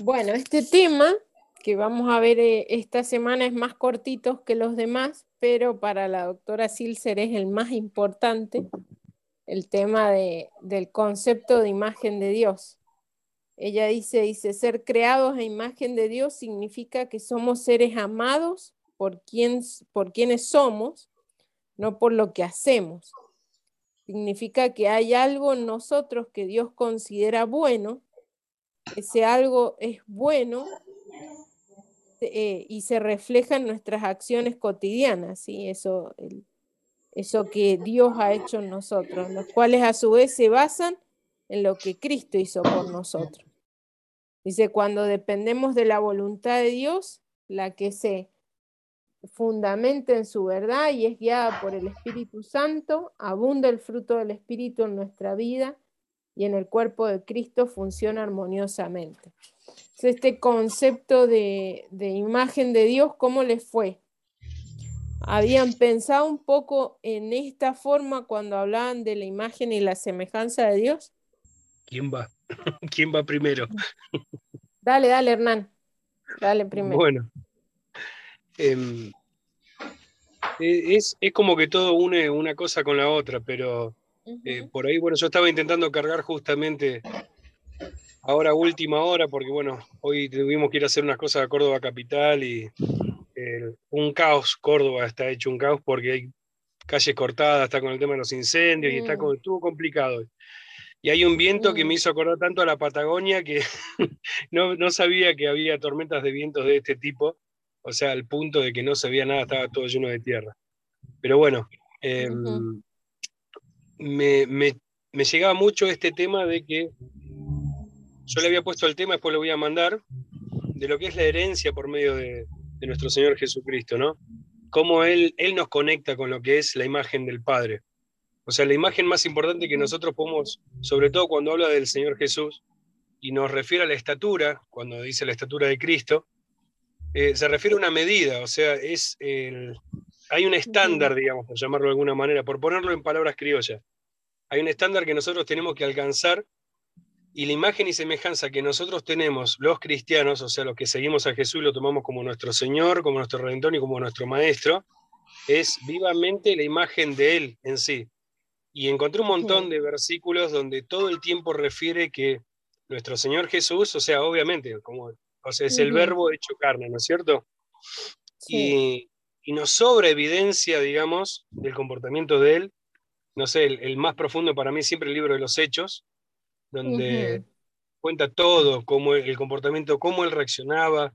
Bueno, este tema que vamos a ver eh, esta semana es más cortito que los demás, pero para la doctora Silser es el más importante, el tema de, del concepto de imagen de Dios. Ella dice, dice, ser creados a imagen de Dios significa que somos seres amados por, quien, por quienes somos, no por lo que hacemos. Significa que hay algo en nosotros que Dios considera bueno, ese algo es bueno eh, y se refleja en nuestras acciones cotidianas, ¿sí? eso, eso que Dios ha hecho en nosotros, los cuales a su vez se basan en lo que Cristo hizo por nosotros. Dice, cuando dependemos de la voluntad de Dios, la que se fundamenta en su verdad y es guiada por el Espíritu Santo, abunda el fruto del Espíritu en nuestra vida y en el cuerpo de Cristo funciona armoniosamente. Este concepto de, de imagen de Dios, ¿cómo les fue? ¿Habían pensado un poco en esta forma cuando hablaban de la imagen y la semejanza de Dios? ¿Quién va? ¿Quién va primero? Dale, dale, Hernán. Dale primero. Bueno. Em, e, es, como que todo une una cosa con la otra, pero eh, por ahí, bueno, yo estaba intentando cargar justamente ahora última hora, porque bueno, hoy tuvimos que ir a hacer unas cosas a Córdoba Capital y un caos, Córdoba está hecho un caos porque hay calles cortadas, está con el tema de los incendios y está con, estuvo complicado. Y hay un viento que me hizo acordar tanto a la Patagonia que no, sabía que había tormentas de vientos de este tipo, o sea, al punto de que no se veía nada, estaba todo lleno de tierra. Pero bueno, me, llegaba mucho este tema de que yo le había puesto el tema, después lo voy a mandar, de lo que es la herencia por medio de, de nuestro Señor Jesucristo, ¿no? Cómo él, él nos conecta con lo que es la imagen del Padre. O sea, la imagen más importante que nosotros podemos, sobre todo cuando habla del Señor Jesús y nos refiere a la estatura, cuando dice la estatura de Cristo, eh, se refiere a una medida, o sea, es hay un estándar, digamos, por llamarlo de alguna manera, por ponerlo en palabras criollas. Hay un estándar que nosotros tenemos que alcanzar y la imagen y semejanza que nosotros tenemos, los cristianos, o sea, los que seguimos a Jesús y lo tomamos como nuestro Señor, como nuestro Redentor y como nuestro Maestro, es vivamente la imagen de Él en sí. Y encontré un montón de versículos donde todo el tiempo refiere que nuestro Señor Jesús, o sea, obviamente, como, o sea, es el verbo hecho carne, ¿no es cierto? Y, nos sobra evidencia, digamos, del comportamiento de Él. No sé, el, más profundo para mí siempre el libro de los Hechos, donde cuenta todo, cómo el comportamiento, cómo Él reaccionaba,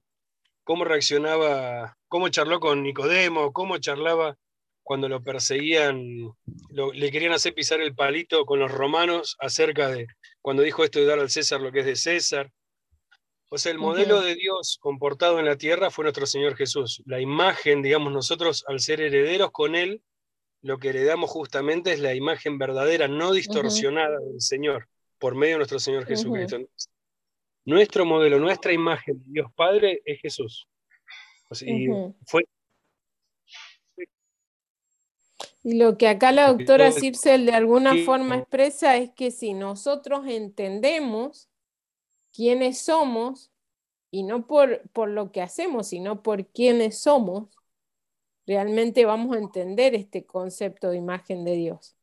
cómo reaccionaba, cómo charló con Nicodemo, cómo charlaba cuando lo perseguían, le querían hacer pisar el palito con los romanos acerca de cuando dijo esto de dar al César lo que es de César. O sea, el modelo de Dios comportado en la tierra fue nuestro Señor Jesús. La imagen, digamos, nosotros al ser herederos con Él, lo que heredamos justamente es la imagen verdadera, no distorsionada del Señor, por medio de nuestro Señor Jesucristo. Nuestro modelo, nuestra imagen de Dios Padre es Jesús. y fue y lo que acá la doctora Circel de alguna forma expresa es que si nosotros entendemos quiénes somos, y no por, por lo que hacemos, sino por quiénes somos, realmente vamos a entender este concepto de imagen de Dios.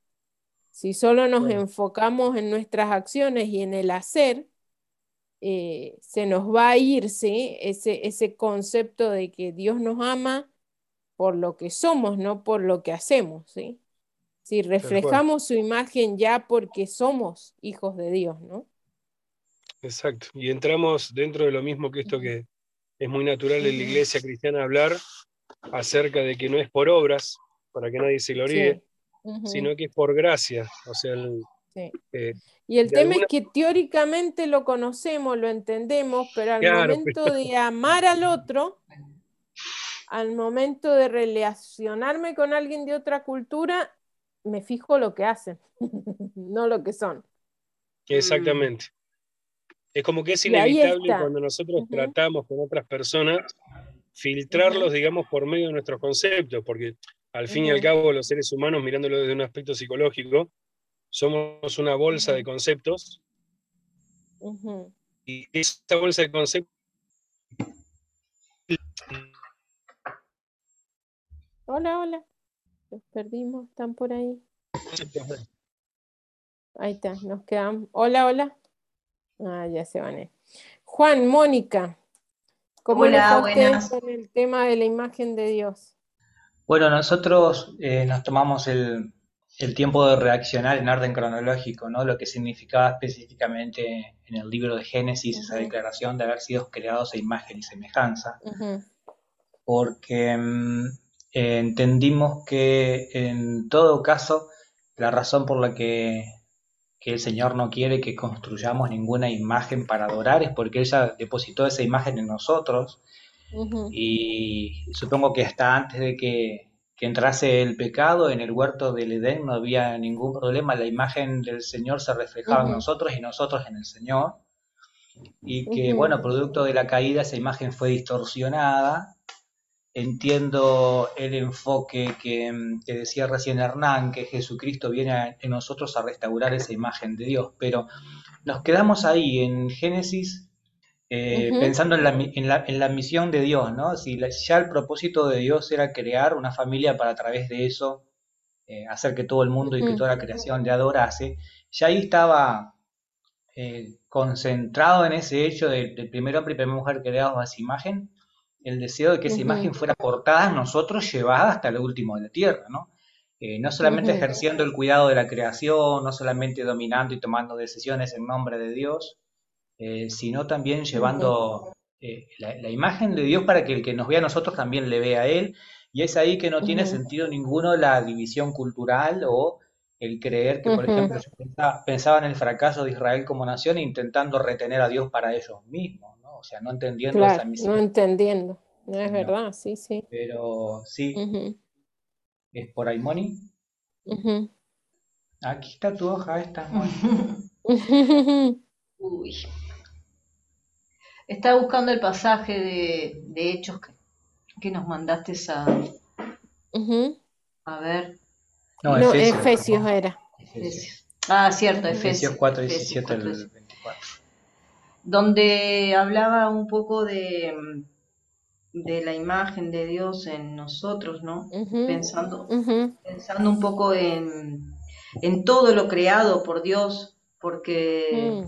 Si solo nos enfocamos en nuestras acciones y en el hacer, eh, se nos va a irse ese, ese concepto de que Dios nos ama por lo que somos, no por lo que hacemos, ¿sí? Si reflejamos su imagen ya porque somos hijos de Dios, ¿no? Exacto. Y entramos dentro de lo mismo que esto que es muy natural en la iglesia cristiana hablar acerca de que no es por obras, para que nadie se gloríe, sino que es por gracia. O sea, eh, y el tema es que teóricamente lo conocemos, lo entendemos, pero al momento de amar al otro, al momento de relacionarme con alguien de otra cultura, me fijo lo que hacen, no lo que son. Exactamente. Es como que es inevitable cuando nosotros tratamos con otras personas filtrarlos, digamos, por medio de nuestros conceptos, porque al fin y al cabo los seres humanos, mirándolo desde un aspecto psicológico, somos una bolsa de conceptos esa bolsa de conceptos Hola, hola. Los perdimos, están por ahí. Ahí está, nos quedamos. Hola, hola. Ah, ya se van. Juan, Mónica, ¿cómo hola, con el tema de la imagen de Dios? Bueno, nosotros eh, nos tomamos el, el tiempo de reaccionar en orden cronológico, ¿no? Lo que significaba específicamente en el libro de Génesis esa declaración de haber sido creados a imagen y semejanza. Porque mm, entendimos que en todo caso la razón por la que, el Señor no quiere que construyamos ninguna imagen para adorar es porque ella depositó esa imagen en nosotros. Y supongo que hasta antes de que, entrase el pecado en el huerto del Edén no había ningún problema, la imagen del Señor se reflejaba en nosotros y nosotros en el Señor. Y que bueno, producto de la caída esa imagen fue distorsionada entiendo el enfoque que, decía recién Hernán, que Jesucristo viene en nosotros a restaurar esa imagen de Dios, pero nos quedamos ahí en Génesis eh, pensando en la, misión de Dios, ¿no? Si ya el propósito de Dios era crear una familia para a través de eso eh, hacer que todo el mundo y que toda la creación le adorase, ya ahí estaba eh, concentrado en ese hecho del de primer hombre y primera mujer creados a esa imagen, el deseo de que esa imagen fuera portada a nosotros, llevada hasta lo último de la tierra, ¿no? Eh, no solamente ejerciendo el cuidado de la creación, no solamente dominando y tomando decisiones en nombre de Dios, eh, sino también llevando eh, la, imagen de Dios para que el que nos vea a nosotros también le vea a Él. Y es ahí que no tiene sentido ninguno la división cultural o el creer que, por ejemplo, pensaba, en el fracaso de Israel como nación intentando retener a Dios para ellos mismos. O sea, no entendiendo esa misión. No entendiendo, no es verdad, sí, sí. Pero sí, es por ahí, Moni. Aquí está tu hoja esta, Moni. Uy. Estaba buscando el pasaje de, Hechos que, nos mandaste a... A ver. No, Efesios, era. Ah, cierto, Efesios. Efesios 4, 17 al 24 donde hablaba un poco de, de la imagen de Dios en nosotros, ¿no? pensando, pensando un poco en, en, todo lo creado por Dios, porque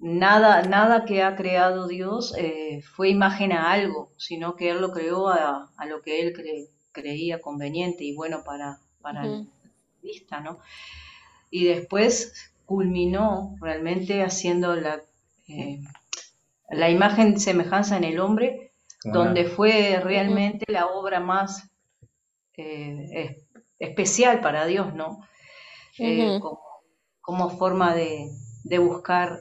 mm. nada, nada que ha creado Dios eh, fue imagen a algo, sino que Él lo creó a, a lo que Él creía conveniente y bueno para, para la vista, ¿no? Y después culminó realmente haciendo la eh, la imagen semejanza en el hombre, donde fue realmente la obra más eh, especial para Dios, ¿no? Eh, como, forma de, buscar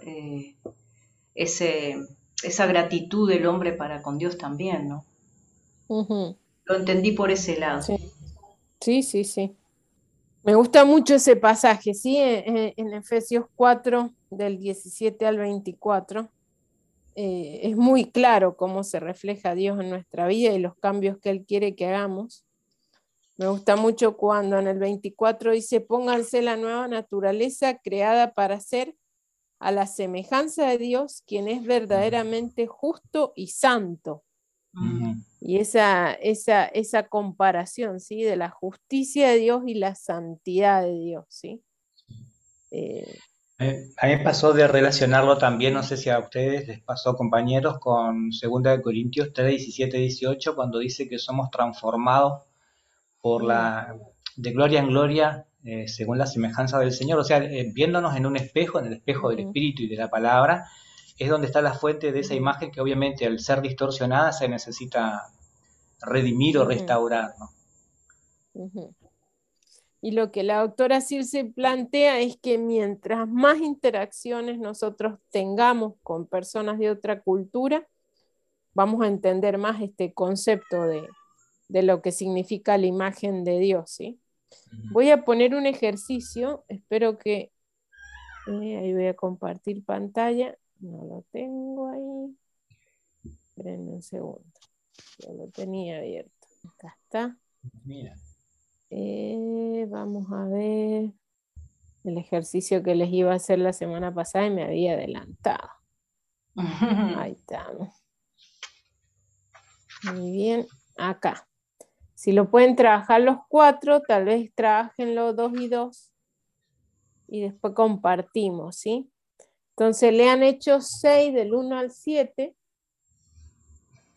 ese, esa gratitud del hombre para con Dios también, ¿no? Lo entendí por ese lado. Sí, sí, sí. Me gusta mucho ese pasaje, ¿sí? En, Efesios 4, del 17 al 24, eh, es muy claro cómo se refleja Dios en nuestra vida y los cambios que Él quiere que hagamos. Me gusta mucho cuando en el 24 dice, pónganse la nueva naturaleza creada para ser a la semejanza de Dios, quien es verdaderamente justo y santo. Y esa, esa, esa comparación, ¿sí? De la justicia de Dios y la santidad de Dios, ¿sí? Eh, a mí me pasó de relacionarlo también, no sé si a ustedes les pasó, compañeros, con 2 Corintios 3, 17, 18, cuando dice que somos transformados por la, de gloria en gloria, eh, según la semejanza del Señor. O sea, eh, viéndonos en un espejo, en el espejo del Espíritu y de la palabra, es donde está la fuente de esa imagen que obviamente al ser distorsionada se necesita redimir o restaurar. Y lo que la doctora Circe plantea es que mientras más interacciones nosotros tengamos con personas de otra cultura, vamos a entender más este concepto de, lo que significa la imagen de Dios. ¿sí? Voy a poner un ejercicio, espero que... Eh, ahí voy a compartir pantalla. No lo tengo ahí. Esperen un segundo. Ya lo tenía abierto. Acá está. Mira. Eh, vamos a ver el ejercicio que les iba a hacer la semana pasada y me había adelantado. Ahí estamos. Muy bien, acá. Si lo pueden trabajar los cuatro, tal vez trabajen los dos y dos. Y después compartimos, ¿sí? Entonces le han hecho 6 del 1 al 7.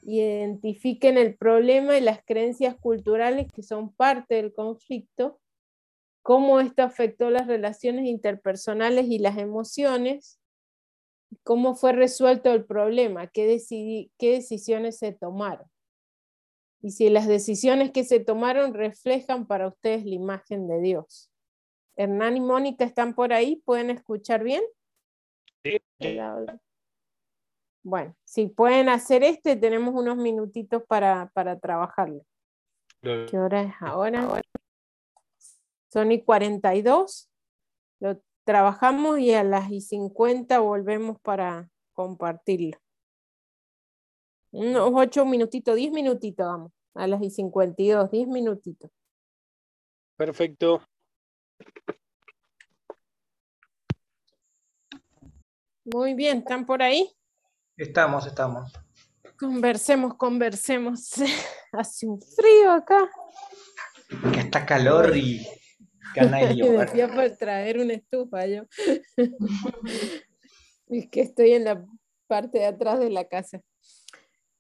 Identifiquen el problema y las creencias culturales que son parte del conflicto, cómo esto afectó las relaciones interpersonales y las emociones, cómo fue resuelto el problema, qué, qué decisiones se tomaron. Y si las decisiones que se tomaron reflejan para ustedes la imagen de Dios. Hernán y Mónica están por ahí, ¿pueden escuchar bien? Bueno, si pueden hacer este, tenemos unos minutitos para, para trabajarlo. ¿Qué hora es ahora? Son y 42. Lo trabajamos y a las y 50 volvemos para compartirlo. Unos 8 minutitos, 10 minutitos vamos. A las y 52, 10 minutitos. Perfecto. Muy bien, ¿están por ahí? Estamos, estamos. Conversemos, conversemos. Hace un frío acá. Que está calor y de decía por traer una estufa yo. es que estoy en la parte de atrás de la casa.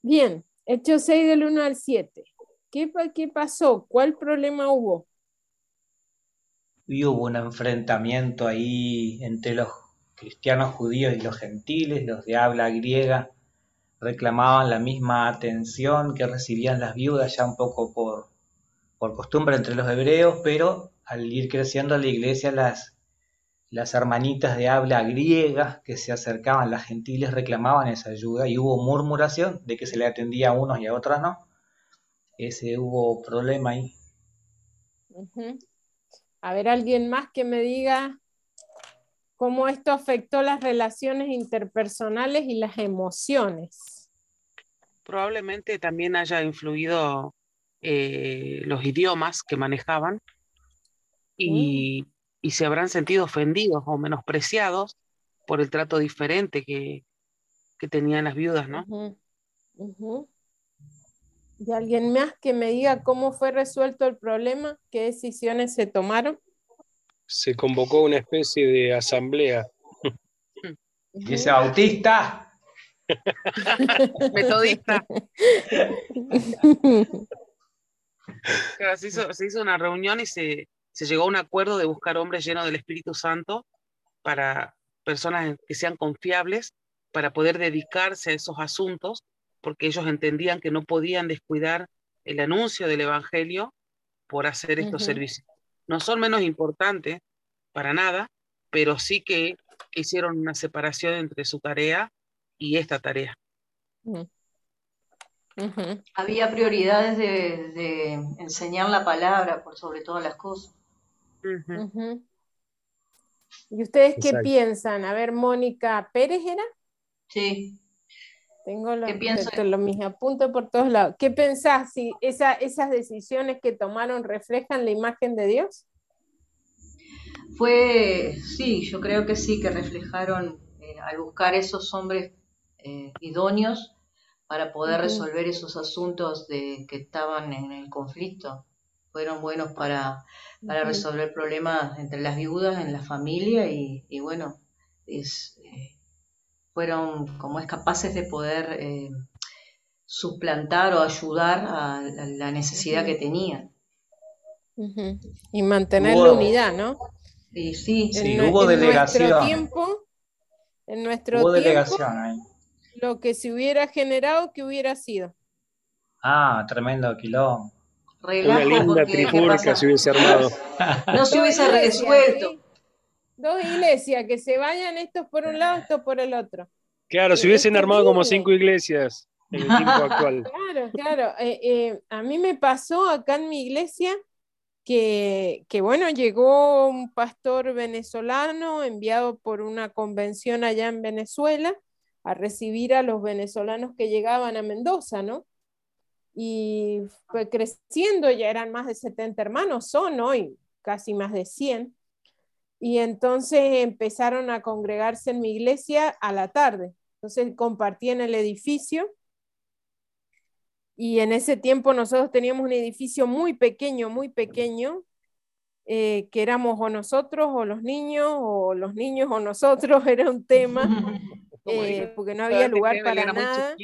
Bien, hecho 6 del 1 al 7. ¿Qué, ¿Qué pasó? ¿Cuál problema hubo? Y hubo un enfrentamiento ahí entre los cristianos judíos y los gentiles, los de habla griega, reclamaban la misma atención que recibían las viudas ya un poco por, por costumbre entre los hebreos, pero al ir creciendo la iglesia las, las hermanitas de habla griega que se acercaban, las gentiles reclamaban esa ayuda y hubo murmuración de que se le atendía a unos y a otros no. Ese hubo problema ahí. A ver, alguien más que me diga cómo esto afectó las relaciones interpersonales y las emociones. Probablemente también haya influido eh, los idiomas que manejaban y, se habrán sentido ofendidos o menospreciados por el trato diferente que, tenían las viudas, ¿no? ¿Y alguien más que me diga cómo fue resuelto el problema? ¿Qué decisiones se tomaron? Se convocó una especie de asamblea. ¿Y ese bautista? Metodista. se, hizo, una reunión y se, llegó a un acuerdo de buscar hombres llenos del Espíritu Santo para personas que sean confiables para poder dedicarse a esos asuntos, porque ellos entendían que no podían descuidar el anuncio del Evangelio por hacer estos servicios no son menos importantes para nada, pero sí que hicieron una separación entre su tarea y esta tarea. Mm. Había prioridades de, enseñar la palabra por sobre todas las cosas. ¿Y ustedes qué piensan? A ver, Mónica Pérez era. Sí. Tengo los, lo, mis apuntes por todos lados. ¿Qué pensás si esas decisiones que tomaron reflejan la imagen de Dios? Fue, sí, yo creo que sí, que reflejaron eh, al buscar esos hombres eh, idóneos para poder resolver esos asuntos de, que estaban en el conflicto. Fueron buenos para, para resolver problemas entre las viudas, en la familia y, y bueno, es, eh, fueron como es capaces de poder eh, suplantar o ayudar a, la necesidad que tenían. Y mantener la unidad, ¿no? Sí, sí, sí hubo delegación. Nuestro tiempo, en nuestro hubo tiempo, delegación ahí. Lo que se hubiera generado, que hubiera sido? Ah, tremendo quilombo. Una linda trifurca se hubiese armado. No se hubiese resuelto. Dos iglesias, que se vayan estos por un lado, estos por el otro. Claro, se hubiesen armado como cinco iglesias en el tiempo actual. Claro, claro. Eh, eh, a mí me pasó acá en mi iglesia que, que, bueno, llegó un pastor venezolano enviado por una convención allá en Venezuela a recibir a los venezolanos que llegaban a Mendoza, ¿no? Y fue creciendo, ya eran más de 70 hermanos, son hoy casi más de 100. Y entonces empezaron a congregarse en mi iglesia a la tarde. Entonces compartían el edificio y en ese tiempo nosotros teníamos un edificio muy pequeño, muy pequeño, eh, que éramos o nosotros o los niños, o los niños o nosotros, era un tema, eh, porque no había lugar para nada.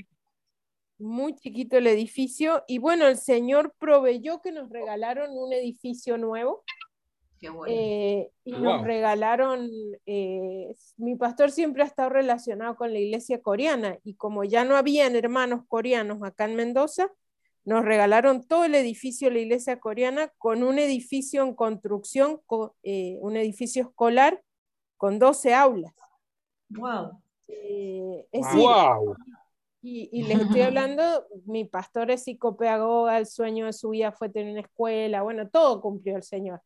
Muy chiquito. el edificio. Y bueno, el Señor proveyó que nos regalaron un edificio nuevo. Eh, y nos regalaron, mi pastor siempre ha estado relacionado con la iglesia coreana y como ya no habían hermanos coreanos acá en Mendoza, nos regalaron todo el edificio de la iglesia coreana con un edificio en construcción, eh, un edificio escolar con 12 aulas. ¡Wow! Eh, wow. Y, y, les estoy hablando, mi pastor es psicopedagoga, el sueño de su vida fue tener una escuela, bueno, todo cumplió el Señor.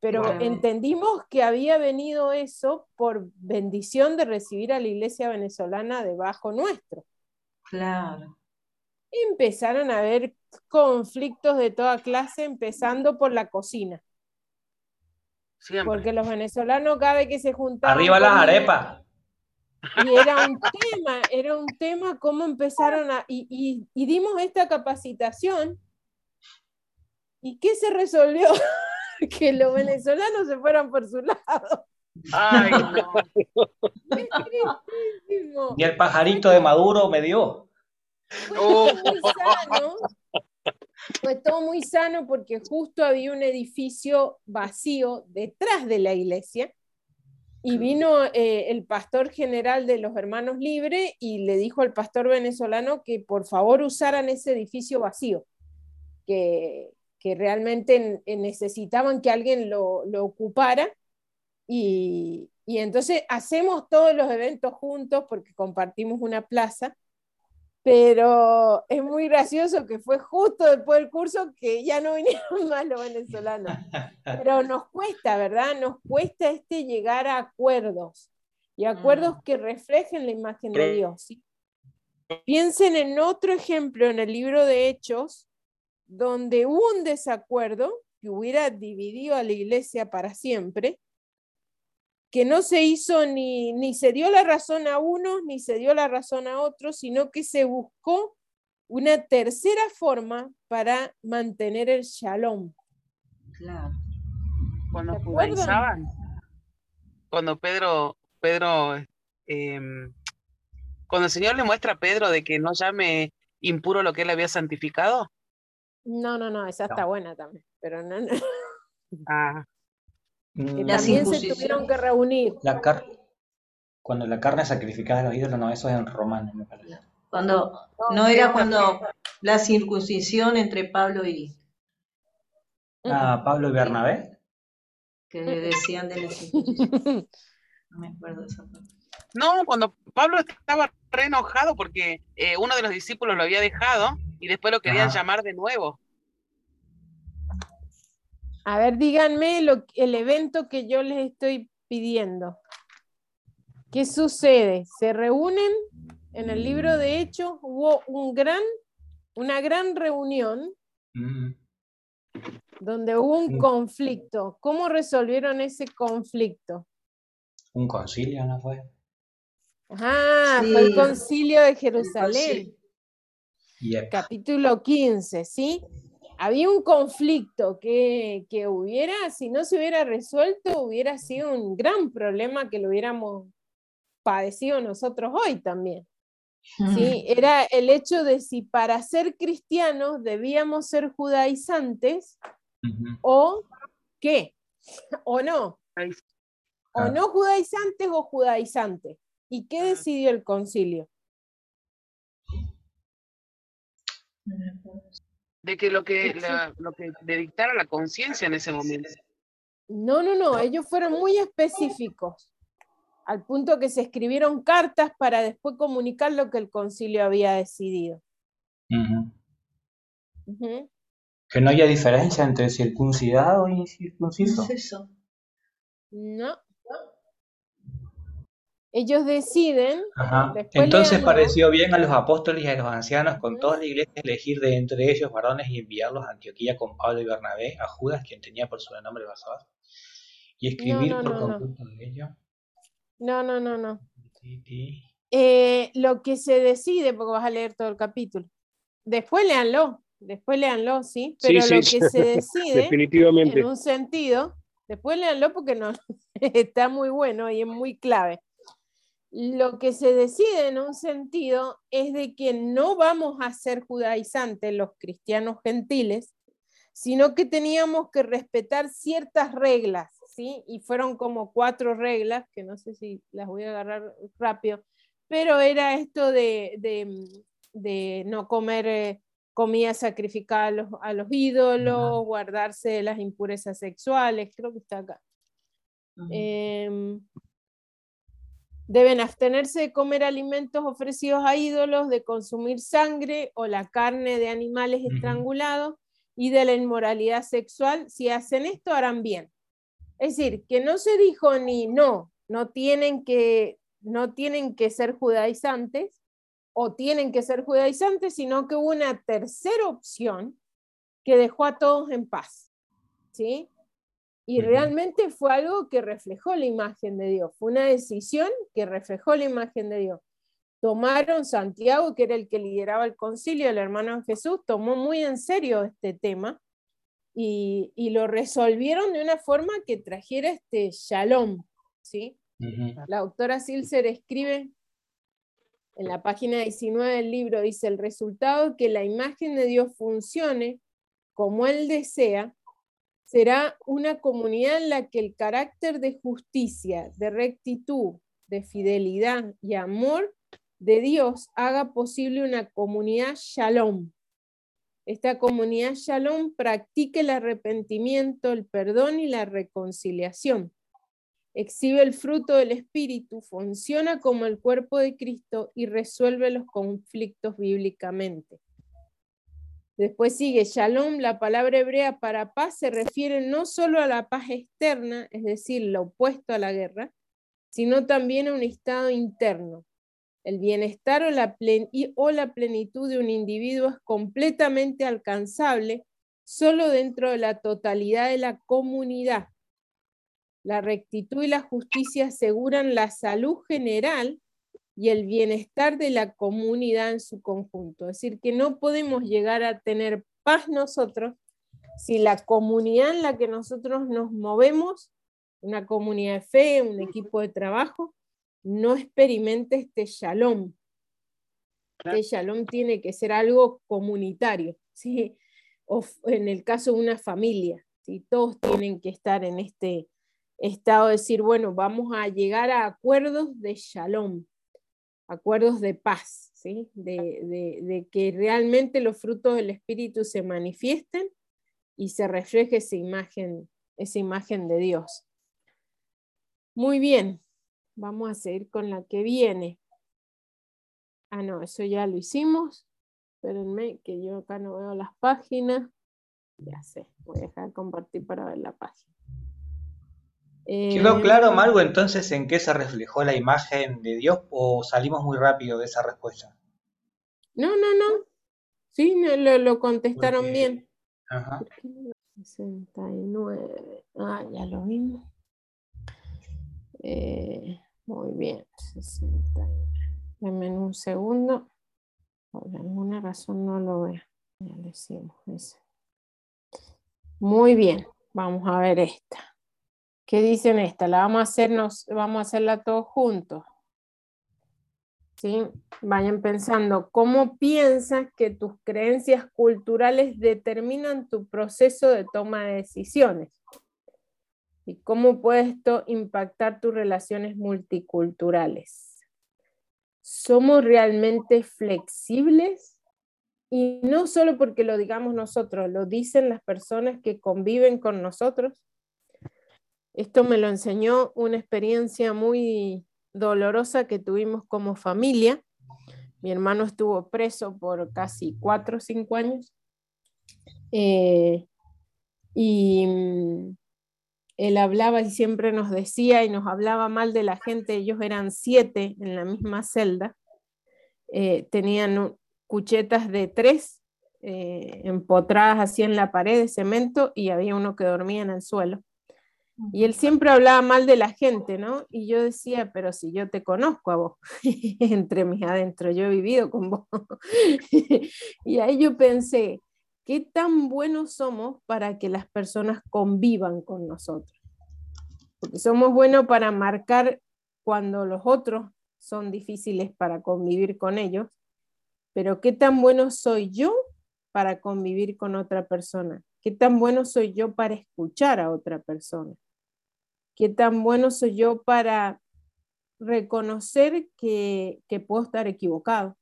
Pero entendimos que había venido eso por bendición de recibir a la iglesia venezolana debajo nuestro. Claro empezaron a haber conflictos de toda clase, empezando por la cocina. Porque los venezolanos cada vez que se juntaban... Arriba las arepas. Y era un tema, era un tema cómo empezaron a... Y, dimos esta capacitación. ¿Y qué se resolvió? que los venezolanos se fueran por su lado. Ay, no. Y el pajarito de Maduro me dio. Fue todo muy sano. Fue todo muy sano porque justo había un edificio vacío detrás de la iglesia y vino eh, el pastor general de los Hermanos Libres y le dijo al pastor venezolano que por favor usaran ese edificio vacío, que, realmente necesitaban que alguien lo, ocupara. Y, y entonces hacemos todos los eventos juntos porque compartimos una plaza pero es muy gracioso que fue justo después del curso que ya no vinieron más los venezolanos. Pero nos cuesta, ¿verdad? Nos cuesta este llegar a acuerdos y acuerdos mm. que reflejen la imagen de Dios. Piensen en otro ejemplo en el libro de Hechos, donde hubo un desacuerdo que hubiera dividido a la iglesia para siempre, que no se hizo ni, ni se dio la razón a unos, ni se dio la razón a otros, sino que se buscó una tercera forma para mantener el shalom. Claro. Cuando judaizaban, cuando Pedro, Pedro, em, cuando el Señor le muestra a Pedro de que no llame impuro lo que él había santificado. No, no, no, esa está buena también, pero no, no. Ah. Mm. también se tuvieron que reunir. La cuando la carne sacrificada a los ídolos, no, eso es en romano, me parece. Cuando, no era cuando la circuncisión entre Pablo y... Ah, Pablo y Bernabé. Que decían de la circuncisión. No me acuerdo de esa parte. No, cuando Pablo estaba re enojado porque eh, uno de los discípulos lo había dejado y después lo querían llamar de nuevo. A ver, díganme el evento que yo les estoy pidiendo. ¿Qué sucede? Se reúnen en el libro de Hechos, hubo un gran, una gran reunión mm. donde hubo un conflicto. ¿Cómo resolvieron ese conflicto? Un concilio, ¿no fue? Ah, fue el concilio de Jerusalén. Capítulo 15, ¿sí? había un conflicto que, hubiera, si no se hubiera resuelto, hubiera sido un gran problema que lo hubiéramos padecido nosotros hoy también. ¿sí? Era el hecho de si para ser cristianos debíamos ser judaizantes o qué, o no. O no judaizantes o judaizantes. ¿Y qué decidió el concilio? De que lo que, lo que le dictara la conciencia en ese momento. No, no, no, ellos fueron muy específicos, al punto que se escribieron cartas para después comunicar lo que el concilio había decidido. Que no haya diferencia entre circuncidado y circunciso. No ellos deciden. Entonces pareció bien a los apóstoles y a los ancianos con toda la iglesia elegir de entre ellos varones y enviarlos a Antioquía con Pablo y Bernabé, a Judas, quien tenía por su nombre Basabás, y escribir por conjunto de ellos. No, no, no, no. Eh, lo que se decide, porque vas a leer todo el capítulo, después léanlo, después léanlo, ¿sí? Pero lo que se decide, definitivamente. en un sentido, después léanlo porque no, está muy bueno y es muy clave. Lo que se decide en un sentido es de que no vamos a ser judaizantes los cristianos gentiles, sino que teníamos que respetar ciertas reglas, ¿sí? Y fueron como cuatro reglas, que no sé si las voy a agarrar rápido, pero era esto de, de, no comer eh, comida sacrificada a los, ídolos, guardarse de las impurezas sexuales, creo que está acá. Em, deben abstenerse de comer alimentos ofrecidos a ídolos, de consumir sangre o la carne de animales estrangulados y de la inmoralidad sexual. Si hacen esto, harán bien. Es decir, que no se dijo ni no, no tienen que no tienen que ser judaizantes o tienen que ser judaizantes, sino que hubo una tercera opción que dejó a todos en paz. ¿Sí? Y realmente fue algo que reflejó la imagen de Dios, fue una decisión que reflejó la imagen de Dios. Tomaron Santiago, que era el que lideraba el concilio, el hermano Jesús, tomó muy en serio este tema y, y lo resolvieron de una forma que trajera este shalom, ¿sí? La autora Silser escribe en la página 19 del libro, dice, el resultado que la imagen de Dios funcione como Él desea, será una comunidad en la que el carácter de justicia, de rectitud, de fidelidad y amor de Dios haga posible una comunidad shalom. Esta comunidad shalom practique el arrepentimiento, el perdón y la reconciliación exhibe el fruto del Espíritu, funciona como el cuerpo de Cristo y resuelve los conflictos bíblicamente. Después sigue Shalom, la palabra hebrea para paz se refiere no solo a la paz externa, es decir, lo opuesto a la guerra, sino también a un estado interno. El bienestar o la, plenitud de un individuo es completamente alcanzable solo dentro de la totalidad de la comunidad la rectitud y la justicia aseguran la salud general y el bienestar de la comunidad en su conjunto. Es decir, que no podemos llegar a tener paz nosotros si la comunidad en la que nosotros nos movemos, una comunidad de fe, un equipo de trabajo, no experimenta este shalom. Este shalom tiene que ser algo comunitario, ¿sí? o en el caso de una familia, ¿sí? todos tienen que estar en este, estado de decir, bueno, vamos a llegar a acuerdos de shalom, acuerdos de paz, ¿sí? de, que realmente los frutos del Espíritu se manifiesten y se refleje esa imagen, esa imagen de Dios. Muy bien, vamos a seguir con la que viene. Ah, no, eso ya lo hicimos. Espérenme que yo acá no veo las páginas. Ya sé, voy a dejar compartir para ver la página. ¿Quedó claro, Margo, entonces en qué se reflejó la imagen de Dios o salimos muy rápido de esa respuesta? No, no, no. Sí, lo, contestaron bien. Ajá. 69. Ah, ya lo vimos. Eh, muy bien. 69. Deme un segundo. Por alguna razón no lo veo. Ya decimos eso. Muy bien. Vamos a ver esta. ¿Qué dicen esta? La vamos a hacernos, vamos a hacerla todos juntos. ¿Sí? Vayan pensando, ¿cómo piensas que tus creencias culturales determinan tu proceso de toma de decisiones? ¿Y cómo puede esto impactar tus relaciones multiculturales? ¿Somos realmente flexibles? Y no solo porque lo digamos nosotros, lo dicen las personas que conviven con nosotros. Esto me lo enseñó una experiencia muy dolorosa que tuvimos como familia. Mi hermano estuvo preso por casi cuatro o cinco años. Eh, y mm, él hablaba y siempre nos decía y nos hablaba mal de la gente. Ellos eran siete en la misma celda. Eh, tenían cuchetas de tres eh, empotradas así en la pared de cemento y había uno que dormía en el suelo Y él siempre hablaba mal de la gente, ¿no? Y yo decía, pero si yo te conozco a vos, entre mis adentro, yo he vivido con vos. y ahí yo pensé, ¿qué tan buenos somos para que las personas convivan con nosotros? Porque somos buenos para marcar cuando los otros son difíciles para convivir con ellos, pero ¿qué tan bueno soy yo para convivir con otra persona? ¿Qué tan bueno soy yo para escuchar a otra persona? ¿Qué tan bueno soy yo para reconocer que, puedo estar equivocado?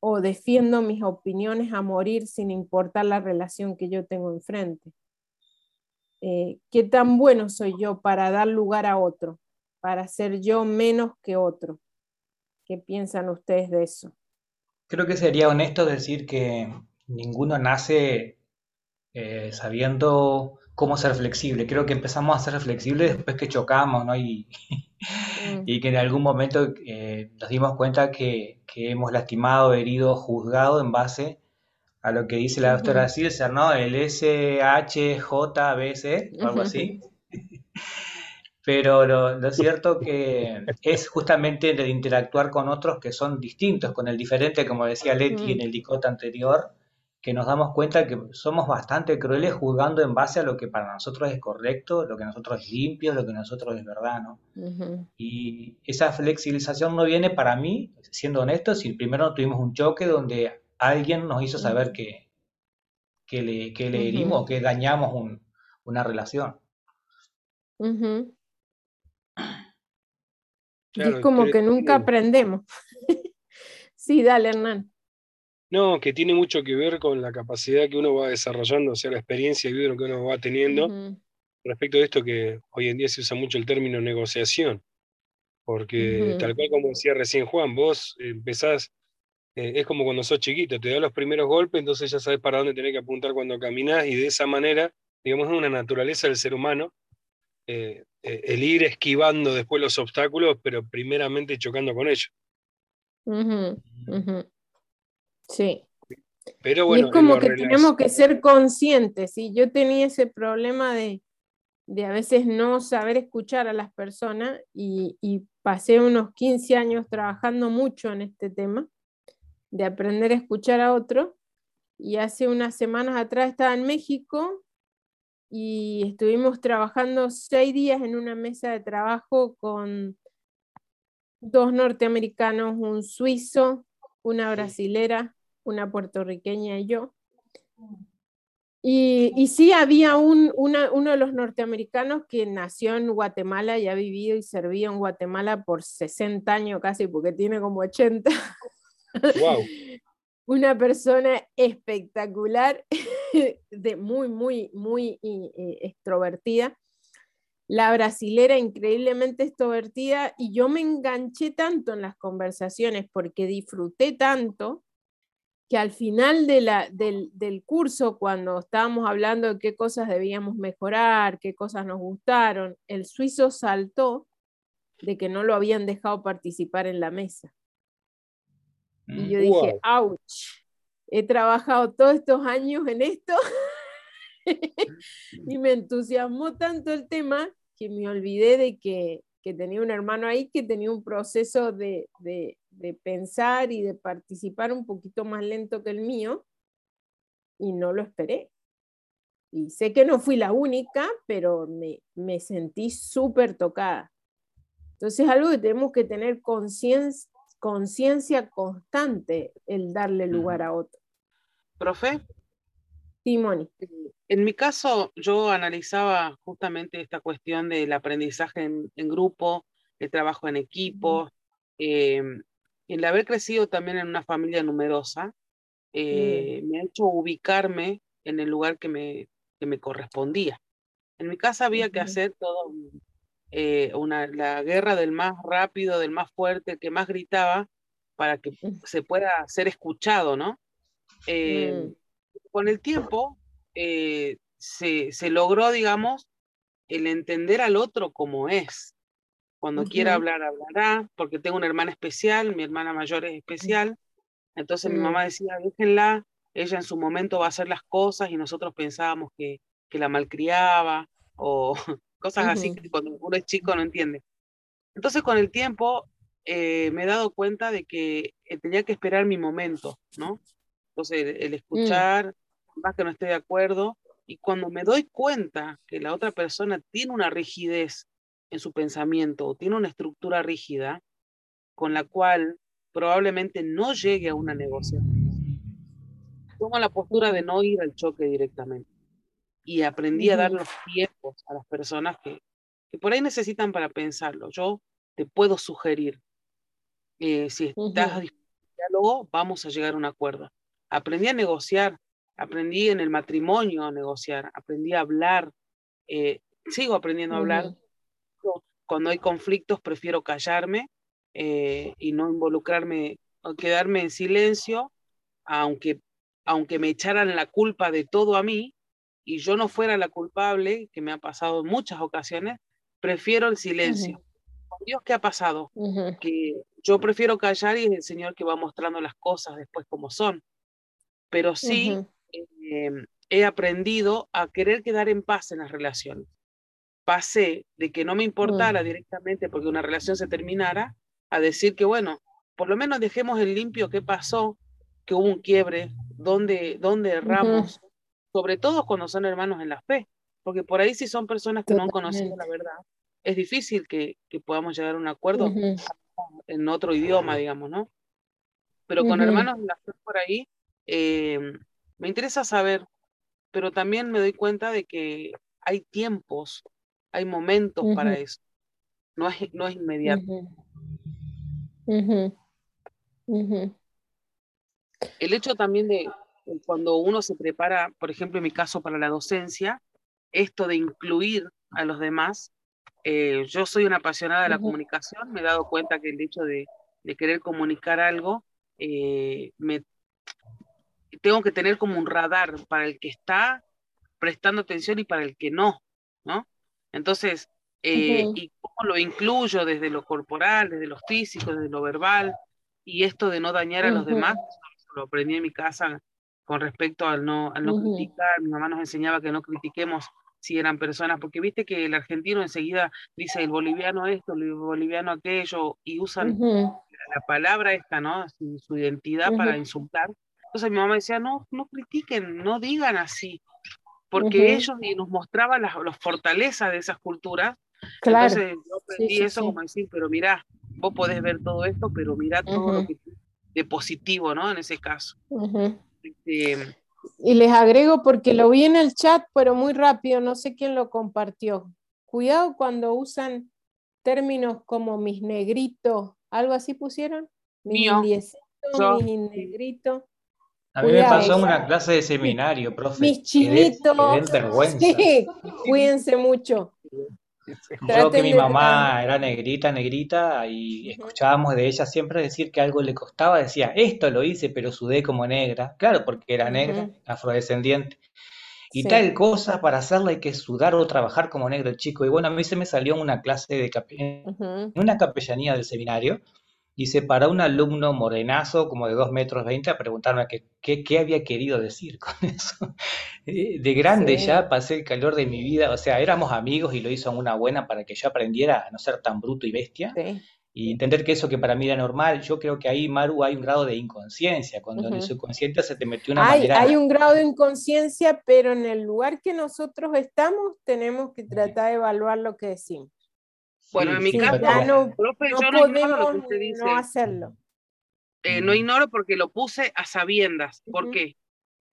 ¿O defiendo mis opiniones a morir sin importar la relación que yo tengo enfrente? Eh, ¿Qué tan bueno soy yo para dar lugar a otro? Para ser yo menos que otro. ¿Qué piensan ustedes de eso? Creo que sería honesto decir que ninguno nace eh, sabiendo cómo ser flexible. Creo que empezamos a ser flexibles después que chocamos, ¿no? Y, mm. y que en algún momento eh, nos dimos cuenta que, que, hemos lastimado, herido, juzgado en base a lo que dice la doctora Silser, ¿no? El SHJBC, o algo así. Pero lo, lo, cierto que es justamente el interactuar con otros que son distintos, con el diferente, como decía Leti en el dicot anterior, que nos damos cuenta que somos bastante crueles juzgando en base a lo que para nosotros es correcto, lo que nosotros es limpio, lo que nosotros es verdad, ¿no? Y esa flexibilización no viene para mí, siendo honesto, si primero tuvimos un choque donde alguien nos hizo saber que, que, le, que le herimos, que dañamos una relación. es como que nunca aprendemos. sí, dale, Hernán. No, que tiene mucho que ver con la capacidad que uno va desarrollando, o sea, la experiencia y vida que uno va teniendo. Respecto a esto que hoy en día se usa mucho el término negociación, porque tal cual como decía recién Juan, vos empezás, eh, es como cuando sos chiquito, te da los primeros golpes, entonces ya sabes para dónde tenés que apuntar cuando caminás y de esa manera, digamos, es una naturaleza del ser humano, eh, eh, el ir esquivando después los obstáculos, pero primeramente chocando con ellos. Sí. Pero bueno, y es como que tenemos que ser conscientes. Y yo tenía ese problema de, a veces no saber escuchar a las personas y, pasé unos 15 años trabajando mucho en este tema, de aprender a escuchar a otro. Y hace unas semanas atrás estaba en México y estuvimos trabajando seis días en una mesa de trabajo con dos norteamericanos, un suizo, una brasilera, una puertorriqueña y yo. Y, y sí, había un, uno de los norteamericanos que nació en Guatemala y ha vivido y servido en Guatemala por 60 años casi, porque tiene como 80. Wow. una persona espectacular, de muy, muy, muy extrovertida la brasilera increíblemente extrovertida y yo me enganché tanto en las conversaciones porque disfruté tanto que al final de la, del, del, curso, cuando estábamos hablando de qué cosas debíamos mejorar, qué cosas nos gustaron, el suizo saltó de que no lo habían dejado participar en la mesa. Y yo dije, ouch, he trabajado todos estos años en esto y me entusiasmó tanto el tema que me olvidé de que, tenía un hermano ahí que tenía un proceso de, pensar y de participar un poquito más lento que el mío y no lo esperé. Y sé que no fui la única, pero me, me sentí súper tocada. Entonces es algo que tenemos que tener conciencia constante, el darle lugar a otro. Profe, Simón. En mi caso, yo analizaba justamente esta cuestión del aprendizaje en, grupo, el trabajo en equipo, eh, el haber crecido también en una familia numerosa, eh, me ha hecho ubicarme en el lugar que me, que me correspondía. En mi casa había que hacer todo eh, una, la guerra del más rápido, del más fuerte, el que más gritaba, para que se pueda ser escuchado, ¿no? Mm con el tiempo eh, se, logró, digamos, el entender al otro como es. Cuando quiera hablar, hablará, porque tengo una hermana especial, mi hermana mayor es especial. Entonces mi mamá decía, déjenla, ella en su momento va a hacer las cosas y nosotros pensábamos que, que la malcriaba o cosas así que cuando uno es chico no entiende. Entonces con el tiempo eh, me he dado cuenta de que eh, tenía que esperar mi momento, ¿no? Entonces el, mm. escuchar, más que no esté de acuerdo, y cuando me doy cuenta que la otra persona tiene una rigidez en su pensamiento o tiene una estructura rígida con la cual probablemente no llegue a una negociación, tomo la postura de no ir al choque directamente. Y aprendí a dar los tiempos a las personas que, que por ahí necesitan para pensarlo. Yo te puedo sugerir, eh, si estás dispuesto diálogo, vamos a llegar a un acuerdo. Aprendí a negociar, aprendí en el matrimonio a negociar, aprendí a hablar, eh, sigo aprendiendo a hablar. Cuando hay conflictos prefiero callarme eh, y no involucrarme o quedarme en silencio, aunque, aunque me echaran la culpa de todo a mí y yo no fuera la culpable, que me ha pasado en muchas ocasiones, prefiero el silencio. Dios, ¿qué ha pasado? Que yo prefiero callar y es el Señor que va mostrando las cosas después como son. Pero sí em, he aprendido a querer quedar en paz en las relaciones. Pasé de que no me importara mm. directamente porque una relación se terminara, a decir que, bueno, por lo menos dejemos en limpio qué pasó, que hubo un quiebre, dónde, dónde erramos, sobre todo cuando son hermanos en la fe, porque por ahí si son personas que no han conocido la verdad, es difícil que, que podamos llegar a un acuerdo en otro idioma, digamos, ¿no? Pero con hermanos en la fe por ahí, eh, me interesa saber, pero también me doy cuenta de que hay tiempos, hay momentos para eso, no es, no es inmediato. El hecho también de cuando uno se prepara, por ejemplo, en mi caso para la docencia, esto de incluir a los demás, eh, yo soy una apasionada de la comunicación, me he dado cuenta que el hecho de, querer comunicar algo, eh, me, tengo que tener como un radar para el que está prestando atención y para el que no, ¿no? Entonces, eh, y cómo lo incluyo desde lo corporal, desde lo físico, desde lo verbal, y esto de no dañar a los demás, lo aprendí en mi casa con respecto al no, al no criticar, mi mamá nos enseñaba que no critiquemos si eran personas, porque viste que el argentino enseguida dice el boliviano esto, el boliviano aquello, y usan la palabra esta, ¿no? Su, identidad para insultar. Entonces mi mamá decía, no, no critiquen, no digan así, porque ellos nos mostraban las, las fortalezas de esas culturas Claro. Entonces yo aprendí eso como decir, pero mira, vos podés ver todo esto, pero mira todo lo que de positivo, ¿no? En ese caso. Este, y les agrego porque lo vi en el chat, pero muy rápido, no sé quién lo compartió. Cuidado cuando usan términos como mis negritos, algo así pusieron. Mis indiecitos, mis negritos. A mí me pasó en una clase de seminario, profe. Mis chinitos. Sí, cuídense mucho. Yo que mi mamá era negrita, negrita, y escuchábamos de ella siempre decir que algo le costaba, decía, esto lo hice, pero sudé como negra. Claro, porque era negra, afrodescendiente. Y tal cosa, para hacerla hay que sudar o trabajar como negro chico. Y bueno, a mí se me salió una clase de en una capellanía del seminario, Dice, para un alumno morenazo, como de 2 metros 20, a preguntarme qué, qué, había querido decir con eso. Eh, de grande ya pasé el calor de mi vida, o sea, éramos amigos y lo hizo una buena para que yo aprendiera a no ser tan bruto y bestia. Y entender que eso que para mí era normal, yo creo que ahí, Maru, hay un grado de inconsciencia, cuando en el subconsciente se te metió una hay, manera... Hay un grado de inconsciencia, pero en el lugar que nosotros estamos tenemos que tratar de evaluar lo que decimos. Bueno, en mi caso, no, yo no ignoro lo que usted dice. No hacerlo. Eh, no ignoro porque lo puse a sabiendas. ¿Por qué?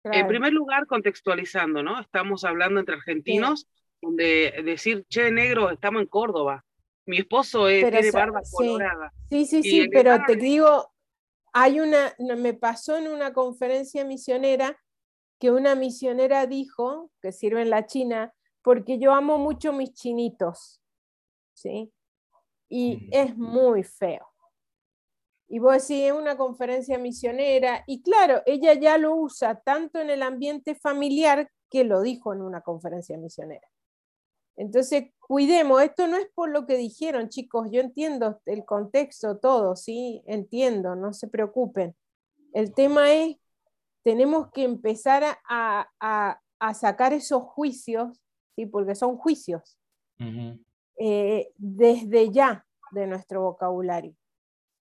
En primer lugar, contextualizando, ¿no? Estamos hablando entre argentinos, donde decir, che, negro, estamos en Córdoba. Mi esposo es, tiene barba colorada. Sí, sí, sí, pero te digo, hay una, me pasó en una conferencia misionera que una misionera dijo, que sirve en la China, porque yo amo mucho mis chinitos. ¿Sí? Y es muy feo. Y vos decís, es una conferencia misionera, y claro, ella ya lo usa tanto en el ambiente familiar que lo dijo en una conferencia misionera. Entonces, cuidemos, esto no es por lo que dijeron, chicos, yo entiendo el contexto, todo, sí, entiendo, no se preocupen. El tema es, tenemos que empezar a, a sacar esos juicios ¿sí? porque son juicios, eh, desde ya de nuestro vocabulario,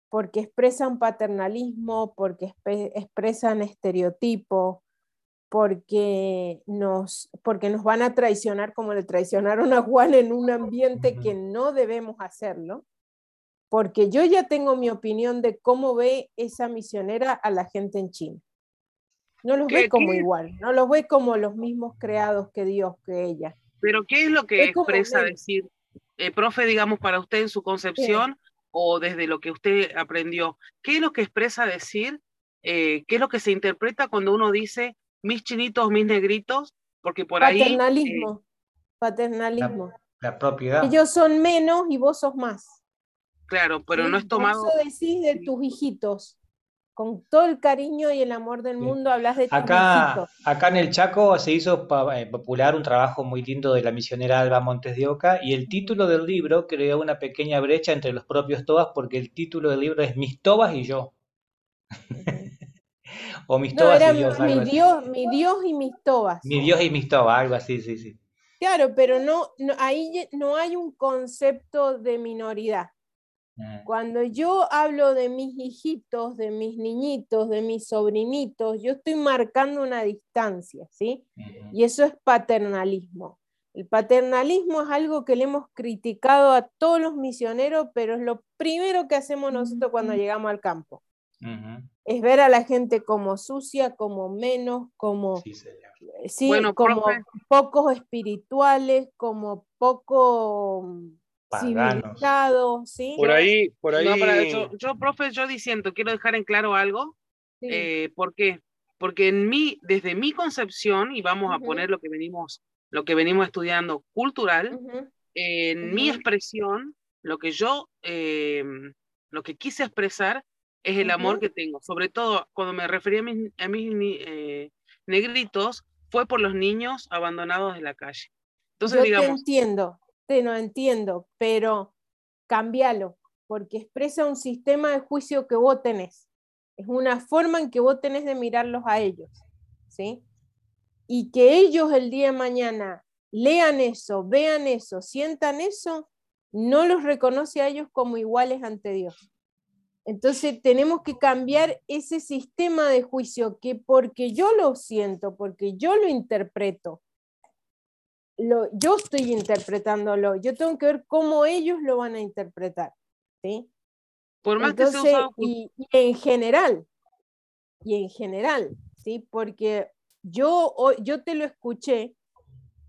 porque expresan paternalismo, porque expresan estereotipo, porque nos, porque nos van a traicionar como le traicionaron a Juan en un ambiente que no debemos hacerlo, porque yo ya tengo mi opinión de cómo ve esa misionera a la gente en China. No los ve como igual, no los ve como los mismos creados que Dios, que ella. Pero ¿qué es lo que expresa decir, eh, profe, digamos, para usted en su concepción o desde lo que usted aprendió? ¿Qué es lo que expresa decir? Eh, ¿Qué es lo que se interpreta cuando uno dice mis chinitos, mis negritos, porque por ahí... Paternalismo, eh, paternalismo. La, propiedad. Ellos son menos y vos sos más. Claro, pero no es tomado... Eso decís de tus hijitos. Con todo el cariño y el amor del mundo hablas de acá. Acá en el Chaco se hizo eh, popular un trabajo muy lindo de la misionera Alba Montes de Oca y el título del libro creó una pequeña brecha entre los propios tobas porque el título del libro es Mis tobas y yo o mis tobas y Dios. Mi Dios, mi Dios y mis tobas. Mi Dios y mis tobas, algo así, sí, sí. Claro, pero no, ahí no hay un concepto de minoridad. Mm. Cuando yo hablo de mis hijitos, de mis niñitos, de mis sobrinitos, yo estoy marcando una distancia, ¿sí? Y eso es paternalismo. El paternalismo es algo que le hemos criticado a todos los misioneros, pero es lo primero que hacemos nosotros cuando llegamos al campo es ver a la gente como sucia, como menos, como, sí, como pocos espirituales, como poco civilizados, ¿sí? Por ahí, por ahí. yo, profe, yo diciendo, quiero dejar en claro algo. Eh, ¿Por qué? Porque en mí, desde mi concepción, y vamos a poner lo que venimos, lo que venimos estudiando cultural, en mi expresión, lo que yo, eh, lo que quise expresar es el amor que tengo. Sobre todo cuando me refería a mis, a mis eh, negritos, fue por los niños abandonados en la calle. Entonces, Yo digamos, te entiendo, te no entiendo, pero cambialo, porque expresa un sistema de juicio que vos tenés. Es una forma en que vos tenés de mirarlos a ellos, ¿sí? Y que ellos el día de mañana lean eso, vean eso, sientan eso, no los reconoce a ellos como iguales ante Dios. Entonces tenemos que cambiar ese sistema de juicio que porque yo lo siento, porque yo lo interpreto, lo, yo estoy interpretándolo, yo tengo que ver cómo ellos lo van a interpretar. ¿sí? Por más que se y, y, en general, y en general, ¿sí? porque yo, yo te lo escuché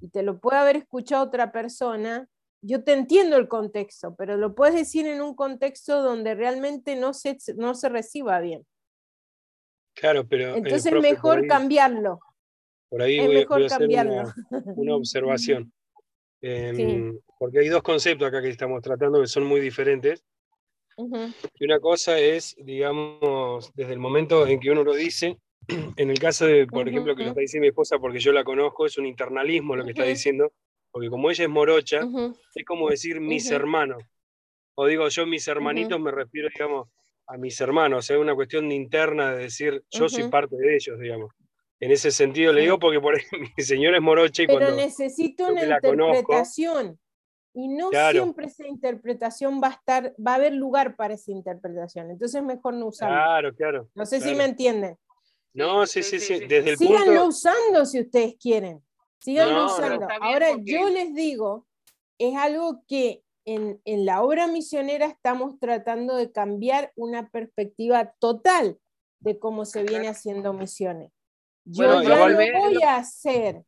y te lo puede haber escuchado otra persona yo te entiendo el contexto, pero lo puedes decir en un contexto donde realmente no se, no se reciba bien. Claro, pero... Entonces es mejor cambiarlo. Por ahí es mejor cambiarlo. Una, observación. Em, porque hay dos conceptos acá que estamos tratando que son muy diferentes. Y una cosa es, digamos, desde el momento en que uno lo dice, en el caso de, por ejemplo, que lo está diciendo mi esposa porque yo la conozco, es un internalismo lo que está diciendo, porque como ella es morocha, es como decir mis hermanos. O digo yo mis hermanitos, me refiero, digamos, a mis hermanos. Es una cuestión interna de decir yo soy parte de ellos, digamos. En ese sentido le digo porque por mi señora es morocha y Pero necesito una interpretación. y no siempre esa interpretación va a estar, va a haber lugar para esa interpretación. Entonces es mejor no usarlo. Claro, claro. No sé si me entienden. No, sí, sí, sí. Desde el Síganlo usando si ustedes quieren. Sigan usando. Ahora yo les digo, es algo que en, la obra misionera estamos tratando de cambiar una perspectiva total de cómo se viene haciendo misiones. Yo ya no voy a hacer,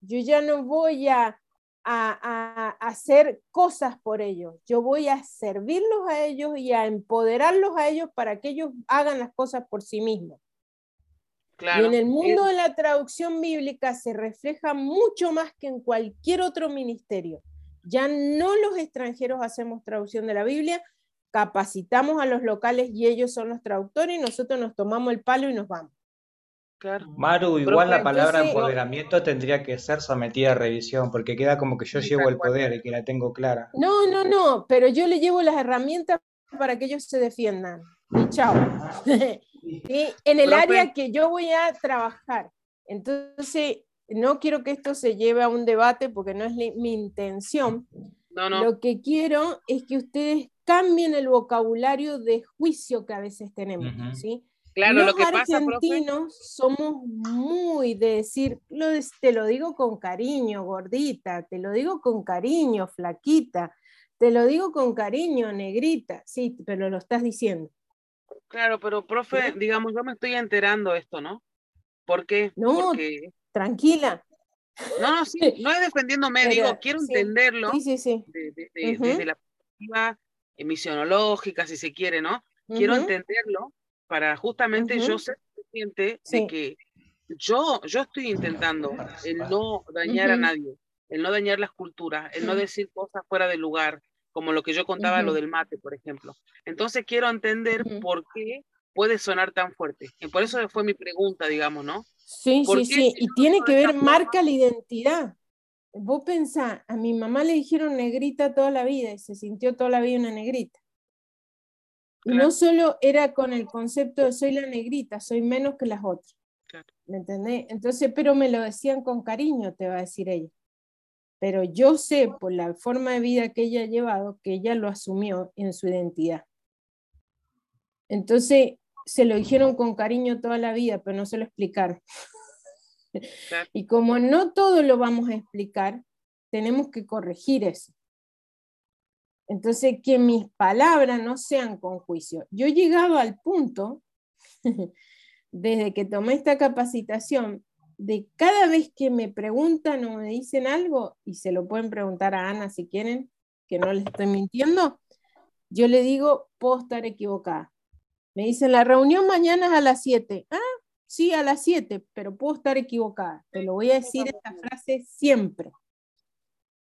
yo ya no voy a, a, hacer cosas por ellos, yo voy a servirlos a ellos y a empoderarlos a ellos para que ellos hagan las cosas por sí mismos. Y en el mundo de la traducción bíblica se refleja mucho más que en cualquier otro ministerio. Ya no los extranjeros hacemos traducción de la Biblia, capacitamos a los locales y ellos son los traductores y nosotros nos tomamos el palo y nos vamos. Claro. Maru, igual la palabra empoderamiento tendría que ser sometida a revisión, porque queda como que yo llevo el poder y que la tengo clara. No, no, no, pero yo le llevo las herramientas para que ellos se defiendan. Y chao. en el área que yo voy a trabajar. Entonces, no quiero que esto se lleve a un debate porque no es mi intención. No, no. Lo que quiero es que ustedes cambien el vocabulario de juicio que a veces tenemos, ¿sí? Claro, Los lo que pasa, argentinos somos muy de decir, lo te lo digo con cariño, gordita, te lo digo con cariño, flaquita, te lo digo con cariño, negrita, sí, pero lo estás diciendo. Claro, pero profe, digamos, yo me estoy enterando esto, ¿no? ¿Por qué? No, Porque... tranquila. No, no, sí, no es defendiéndome, digo, quiero entenderlo sí, sí, desde la perspectiva emisionológica, si se quiere, ¿no? Quiero entenderlo para justamente yo ser consciente de que yo, yo estoy intentando el no dañar a nadie, el no dañar las culturas, el no decir cosas fuera de lugar, como lo que yo contaba, lo del mate, por ejemplo. Entonces quiero entender por qué puede sonar tan fuerte. Y por eso fue mi pregunta, digamos, ¿no? Sí, sí, sí, y tiene que ver, marca la identidad. Vos pensás, a mi mamá le dijeron negrita toda la vida y se sintió toda la vida una negrita. Y no solo era con el concepto de soy la negrita, soy menos que las otras. ¿Me entendés? Entonces, pero me lo decían con cariño, te va a decir ella. Pero yo sé por la forma de vida que ella ha llevado que ella lo asumió en su identidad. Entonces, se lo dijeron con cariño toda la vida, pero no se lo explicaron. Y como no todo lo vamos a explicar, tenemos que corregir eso. Entonces, que mis palabras no sean con juicio. Yo he llegado al punto, desde que tomé esta capacitación, de cada vez que me preguntan o me dicen algo, y se lo pueden preguntar a Ana si quieren, que no les estoy mintiendo, yo le digo, puedo estar equivocada. Me dicen, la reunión mañana es a las 7. Ah, sí, a las 7, pero puedo estar equivocada. Te lo voy a decir esta frase siempre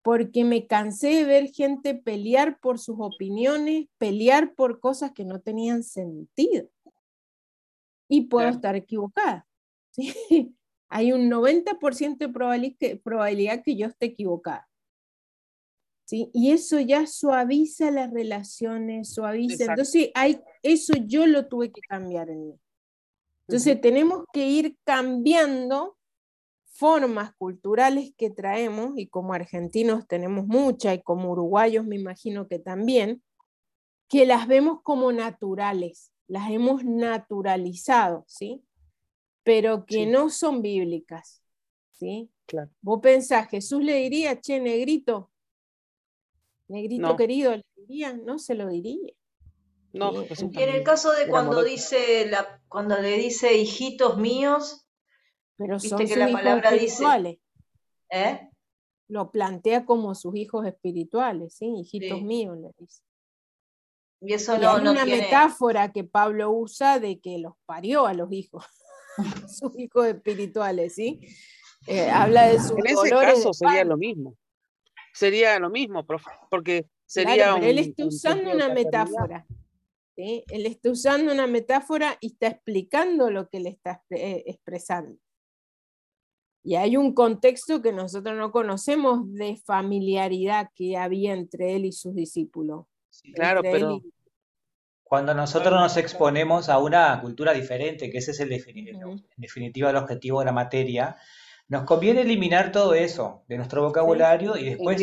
porque me cansé de ver gente pelear por sus opiniones, pelear por cosas que no tenían sentido. Y puedo estar equivocada. Hay un 90% de probabilidad que yo esté equivocada. ¿Sí? Y eso ya suaviza las relaciones, suaviza. Entonces, hay, eso yo lo tuve que cambiar en mí. Entonces, tenemos que ir cambiando formas culturales que traemos, y como argentinos tenemos muchas, y como uruguayos me imagino que también, que las vemos como naturales, las hemos naturalizado, ¿sí? Pero que no son bíblicas, ¿sí? Claro. Vos pensás, Jesús le diría, che, negrito, negrito querido, le diría, no se lo diría. No, y en el caso de cuando dice la, cuando le dice hijitos míos, pero son que la palabra espirituales. ¿eh? Lo plantea como sus hijos espirituales, ¿sí? Hijitos míos, le dice. Y eso no, una metáfora que Pablo usa de que los parió a los hijos, sus hijos espirituales, ¿sí? Eh, habla de sus En ese caso sería lo mismo. Sería lo mismo, porque sería él está usando una metáfora. ¿sí? Él está usando una metáfora y está explicando lo que le está eh, expresando. Y hay un contexto que nosotros no conocemos de familiaridad que había entre él y sus discípulos. claro, pero cuando nosotros nos exponemos a una cultura diferente, que ese es el en definitiva el objetivo de la materia, nos conviene eliminar todo eso de nuestro vocabulario y después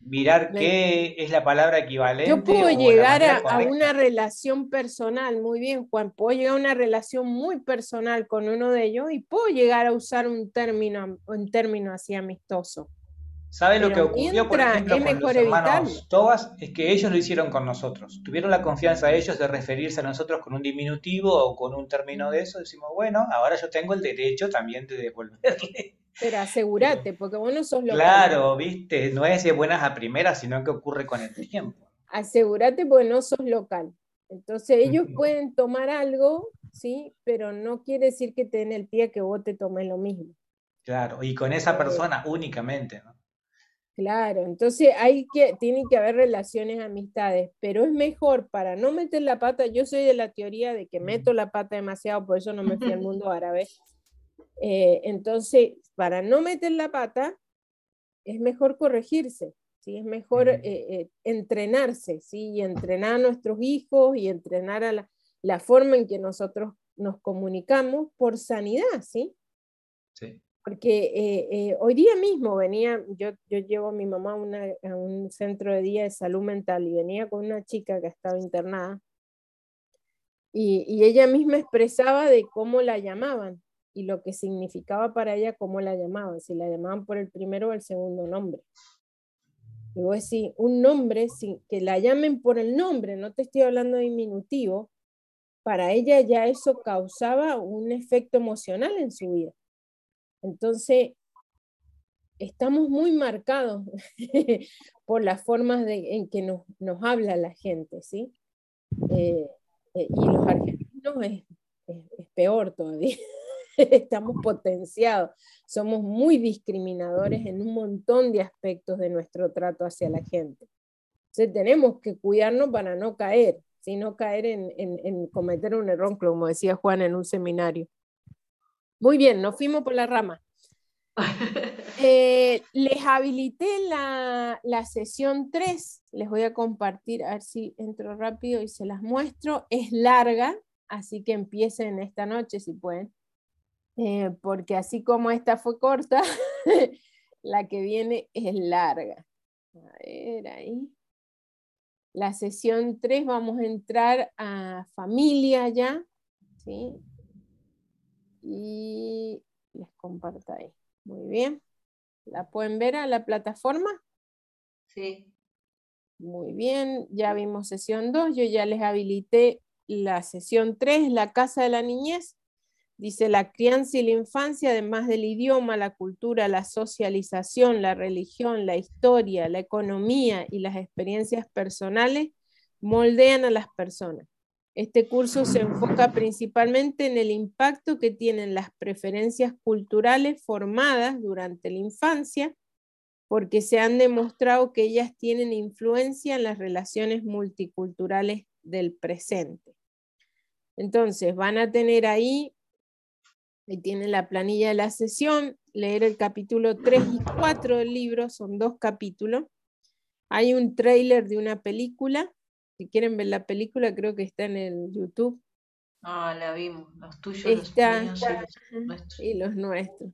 mirar qué es la palabra equivalente. Yo puedo llegar a, una relación personal, muy bien, Juan, puedo llegar a una relación muy personal con uno de ellos y puedo llegar a usar un término, un término así amistoso. ¿Sabe lo que ocurrió, por ejemplo, con los hermanos Tobas? Es que ellos lo hicieron con nosotros. Tuvieron la confianza de ellos de referirse a nosotros con un diminutivo o con un término de eso. Decimos, bueno, ahora yo tengo el derecho también de devolverle pero asegúrate, porque vos no sos local. Claro, viste, no es de buenas a primeras, sino que ocurre con el tiempo. Asegúrate porque no sos local. Entonces ellos pueden tomar algo, ¿sí? Pero no quiere decir que te den el pie que vos te tomes lo mismo. Claro, y con esa persona únicamente, ¿no? Claro, entonces hay que, tiene que haber relaciones, amistades, pero es mejor para no meter la pata, yo soy de la teoría de que meto la pata demasiado, por eso no me fui al mundo árabe, eh, entonces, para no meter la pata, es mejor corregirse, ¿sí? es mejor eh, eh, entrenarse, ¿sí? y entrenar a nuestros hijos y entrenar a la, forma en que nosotros nos comunicamos por sanidad, ¿sí? Sí. porque eh, hoy día mismo venía, yo, yo llevo a mi mamá a, a, un centro de día de salud mental y venía con una chica que estaba internada y, y, ella misma expresaba de cómo la llamaban y lo que significaba para ella cómo la llamaban, si la llamaban por el primero o el segundo nombre. Y vos decís, un nombre, que la llamen por el nombre, no te estoy hablando de diminutivo, para ella ya eso causaba un efecto emocional en su vida. Entonces, estamos muy marcados por las formas de, en que nos, nos, habla la gente, ¿sí? Eh, eh, y los argentinos es, es peor todavía. estamos potenciados, somos muy discriminadores en un montón de aspectos de nuestro trato hacia la gente. Entonces tenemos que cuidarnos para no caer, sino caer en, en, cometer un error, como decía Juan en un seminario. Muy bien, nos fuimos por la rama. Eh, les habilité la, la, sesión 3, les voy a compartir, a ver si entro rápido y se las muestro. Es larga, así que empiecen esta noche si pueden. Eh, porque así como esta fue corta, la que viene es larga. A ver ahí. La sesión 3 vamos a entrar a familia ya, ¿sí? Y les comparto ahí. Muy bien. ¿La pueden ver a la plataforma? Sí. Muy bien, ya vimos sesión 2, yo ya les habilité la sesión 3, la casa de la niñez. Dice, la crianza y la infancia, además del idioma, la cultura, la socialización, la religión, la historia, la economía y las experiencias personales, moldean a las personas. Este curso se enfoca principalmente en el impacto que tienen las preferencias culturales formadas durante la infancia, porque se han demostrado que ellas tienen influencia en las relaciones multiculturales del presente. Entonces, van a tener ahí Ahí tienen la planilla de la sesión, leer el capítulo 3 y 4 del libro, son dos capítulos. Hay un trailer de una película, si quieren ver la película creo que está en el YouTube. Ah, la vimos, los tuyos, está, los míos y los nuestros. Y los nuestros.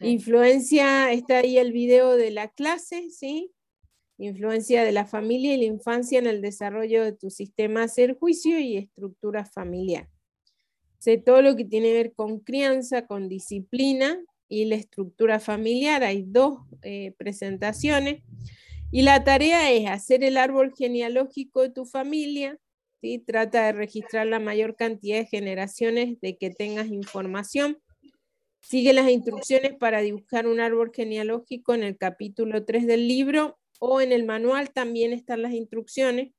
Influencia, está ahí el video de la clase, ¿sí? Influencia de la familia y la infancia en el desarrollo de tu sistema de hacer juicio y estructura familiar sé todo lo que tiene que ver con crianza, con disciplina y la estructura familiar. Hay dos eh, presentaciones. Y la tarea es hacer el árbol genealógico de tu familia. ¿sí? Trata de registrar la mayor cantidad de generaciones de que tengas información. Sigue las instrucciones para dibujar un árbol genealógico en el capítulo 3 del libro o en el manual también están las instrucciones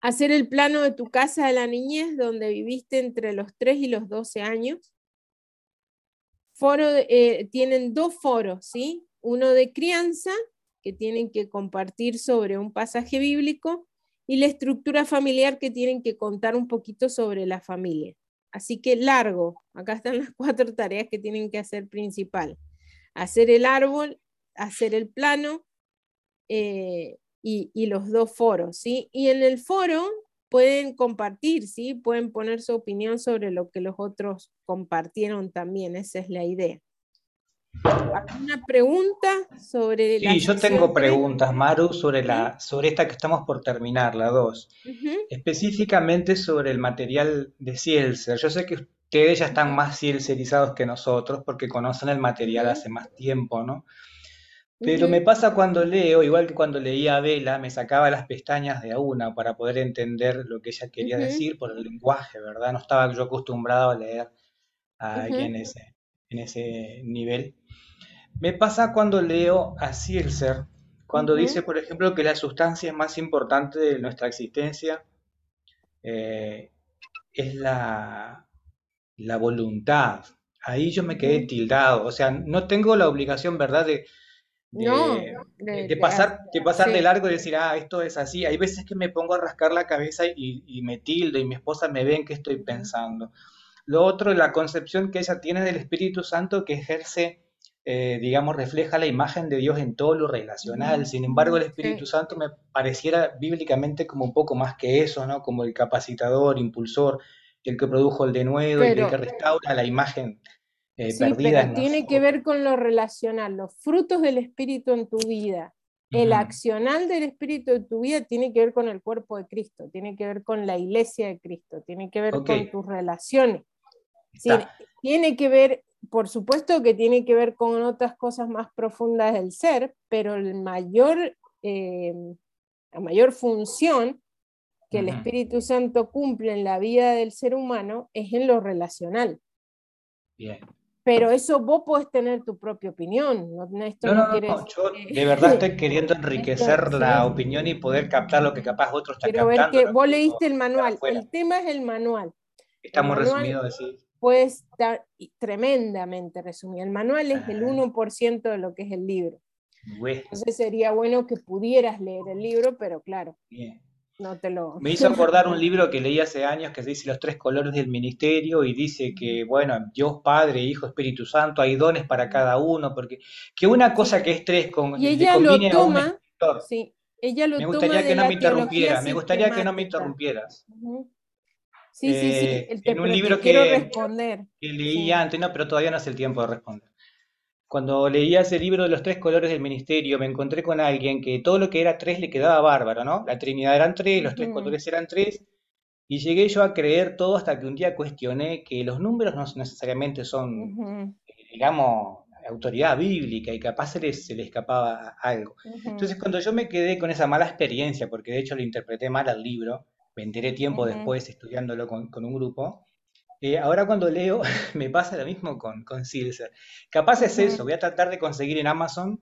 hacer el plano de tu casa de la niñez donde viviste entre los 3 y los 12 años. Foro, eh, tienen dos foros, ¿sí? Uno de crianza, que tienen que compartir sobre un pasaje bíblico, y la estructura familiar, que tienen que contar un poquito sobre la familia. Así que largo, acá están las cuatro tareas que tienen que hacer principal. Hacer el árbol, hacer el plano, eh, y, los dos foros, ¿sí? Y en el foro pueden compartir, ¿sí? Pueden poner su opinión sobre lo que los otros compartieron también, esa es la idea. ¿Alguna pregunta sobre Sí, yo tengo preguntas, Maru, sobre, la, sobre esta que estamos por terminar, la 2. Específicamente sobre el material de Cielser. Yo sé que ustedes ya están más cielserizados que nosotros porque conocen el material hace más tiempo, ¿no? Pero me pasa cuando leo, igual que cuando leía a Vela, me sacaba las pestañas de a una para poder entender lo que ella quería decir por el lenguaje, ¿verdad? No estaba yo acostumbrado a leer a alguien en ese, en ese nivel. Me pasa cuando leo a Circer, cuando dice, por ejemplo, que la sustancia más importante de nuestra existencia eh, es la, la voluntad. Ahí yo me quedé tildado, o sea, no tengo la obligación, ¿verdad?, de de, pasar, de pasar de largo y decir, ah, esto es así. Hay veces que me pongo a rascar la cabeza y, me tildo y mi esposa me ven que estoy pensando. Lo otro, la concepción que ella tiene del Espíritu Santo que ejerce, eh, digamos, refleja la imagen de Dios en todo lo relacional. Sin embargo, el Espíritu Santo me pareciera bíblicamente como un poco más que eso, ¿no? Como el capacitador, impulsor, el que produjo el denuedo, el que restaura la imagen eh, sí, Pero tiene que ver con lo relacional, los frutos del espíritu en tu vida. El accional del espíritu en tu vida tiene que ver con el cuerpo de Cristo, tiene que ver con la iglesia de Cristo, tiene que ver con tus relaciones. tiene que ver por supuesto que tiene que ver con otras cosas más profundas del ser, pero el mayor, eh, la mayor función que el Espíritu Santo cumple en la vida del ser humano es en lo relacional. Bien. Pero eso vos podés tener tu propia opinión. No, esto no, no, yo de verdad estoy queriendo enriquecer la opinión y poder captar lo que capaz otros están Quiero ver que vos leíste el manual. El tema es el manual. Estamos resumidos decir puede estar tremendamente resumido. El manual es el 1% ah. de lo que es el libro. Entonces sería bueno que pudieras leer el libro, pero claro, no te lo... Me hizo acordar un libro que leí hace años que dice los tres colores del ministerio y dice que, bueno, Dios Padre, Hijo, Espíritu Santo, hay dones para cada uno, porque que una cosa que es tres con... Y ella lo toma... sí, ella lo me gustaría que no me interrumpiera, me gustaría que no me interrumpieras. Sí, sí, sí. Eh, en un libro que leí antes, no, pero todavía no es el tiempo de responder. Cuando leía ese libro de los tres colores del ministerio, me encontré con alguien que todo lo que era tres le quedaba bárbaro, ¿no? La Trinidad eran tres, los tres colores eran tres, y llegué yo a creer todo hasta que un día cuestioné que los números no necesariamente son, digamos, autoridad bíblica y capaz se les, se le escapaba algo. Entonces, cuando yo me quedé con esa mala experiencia, porque de hecho lo interpreté mal al libro, me enteré tiempo después estudiándolo con, un grupo. Eh, ahora cuando leo me pasa lo mismo con, con Silser. Capaz es eso, voy a tratar de conseguir en Amazon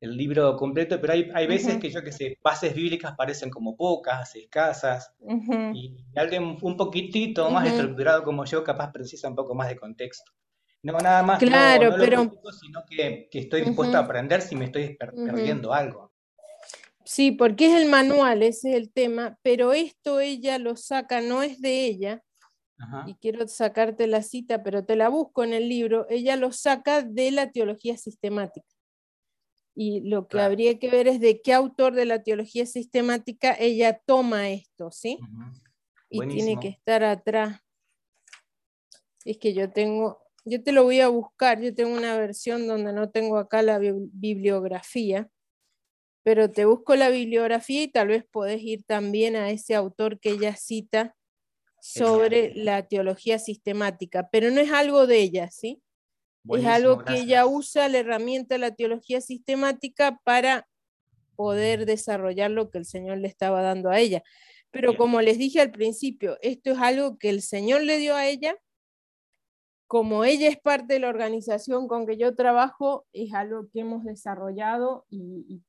el libro completo, pero hay, hay veces que yo que sé, bases bíblicas parecen como pocas, escasas, y alguien un poquitito más estructurado como yo capaz precisa un poco más de contexto. No, nada más, claro, pero... sino que, estoy dispuesto a aprender si me estoy perdiendo algo. Sí, porque es el manual, ese es el tema, pero esto ella lo saca, no es de ella, y quiero sacarte la cita, pero te la busco en el libro, ella lo saca de la teología sistemática. Y lo que habría que ver es de qué autor de la teología sistemática ella toma esto, ¿sí? Y tiene que estar atrás. Es que yo tengo, yo te lo voy a buscar, yo tengo una versión donde no tengo acá la bibliografía pero te busco la bibliografía y tal vez podés ir también a ese autor que ella cita sobre la teología sistemática, pero no es algo de ella, ¿sí? es algo que ella usa la herramienta de la teología sistemática para poder desarrollar lo que el Señor le estaba dando a ella. Pero como les dije al principio, esto es algo que el Señor le dio a ella. Como ella es parte de la organización con que yo trabajo, es algo que hemos desarrollado y,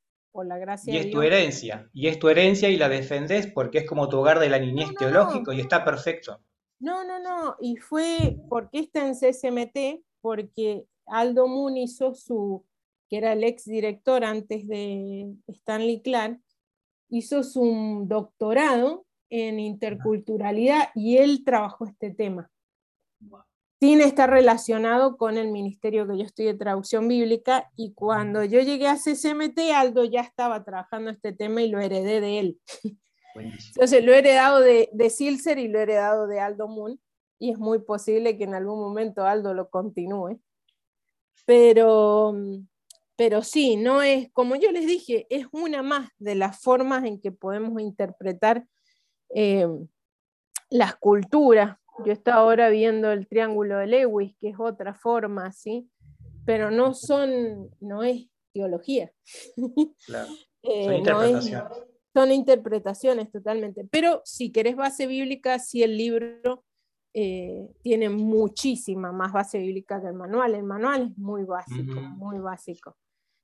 la gracia y es tu herencia, y es tu herencia y la defendés porque es como tu hogar de la niñez teológico y está perfecto. No, no, no, y fue porque está en CSMT, porque Aldo Moon hizo su, que era el ex director antes de Stanley Clark, hizo su doctorado en interculturalidad y él trabajó este tema tiene estar relacionado con el ministerio que yo estoy de traducción bíblica y cuando yo llegué a CCMT, Aldo ya estaba trabajando este tema y lo heredé de él. Entonces lo he heredado de, de Silser y lo he heredado de Aldo Moon y es muy posible que en algún momento Aldo lo continúe. Pero, pero sí, no es, como yo les dije, es una más de las formas en que podemos interpretar eh, las culturas yo estoy ahora viendo el triángulo de Lewis, que es otra forma, ¿sí? Pero no son, no es teología. Claro. Eh, son interpretaciones. son interpretaciones totalmente. Pero si querés base bíblica, sí el libro eh, tiene muchísima más base bíblica que el manual. El manual es muy básico, muy básico.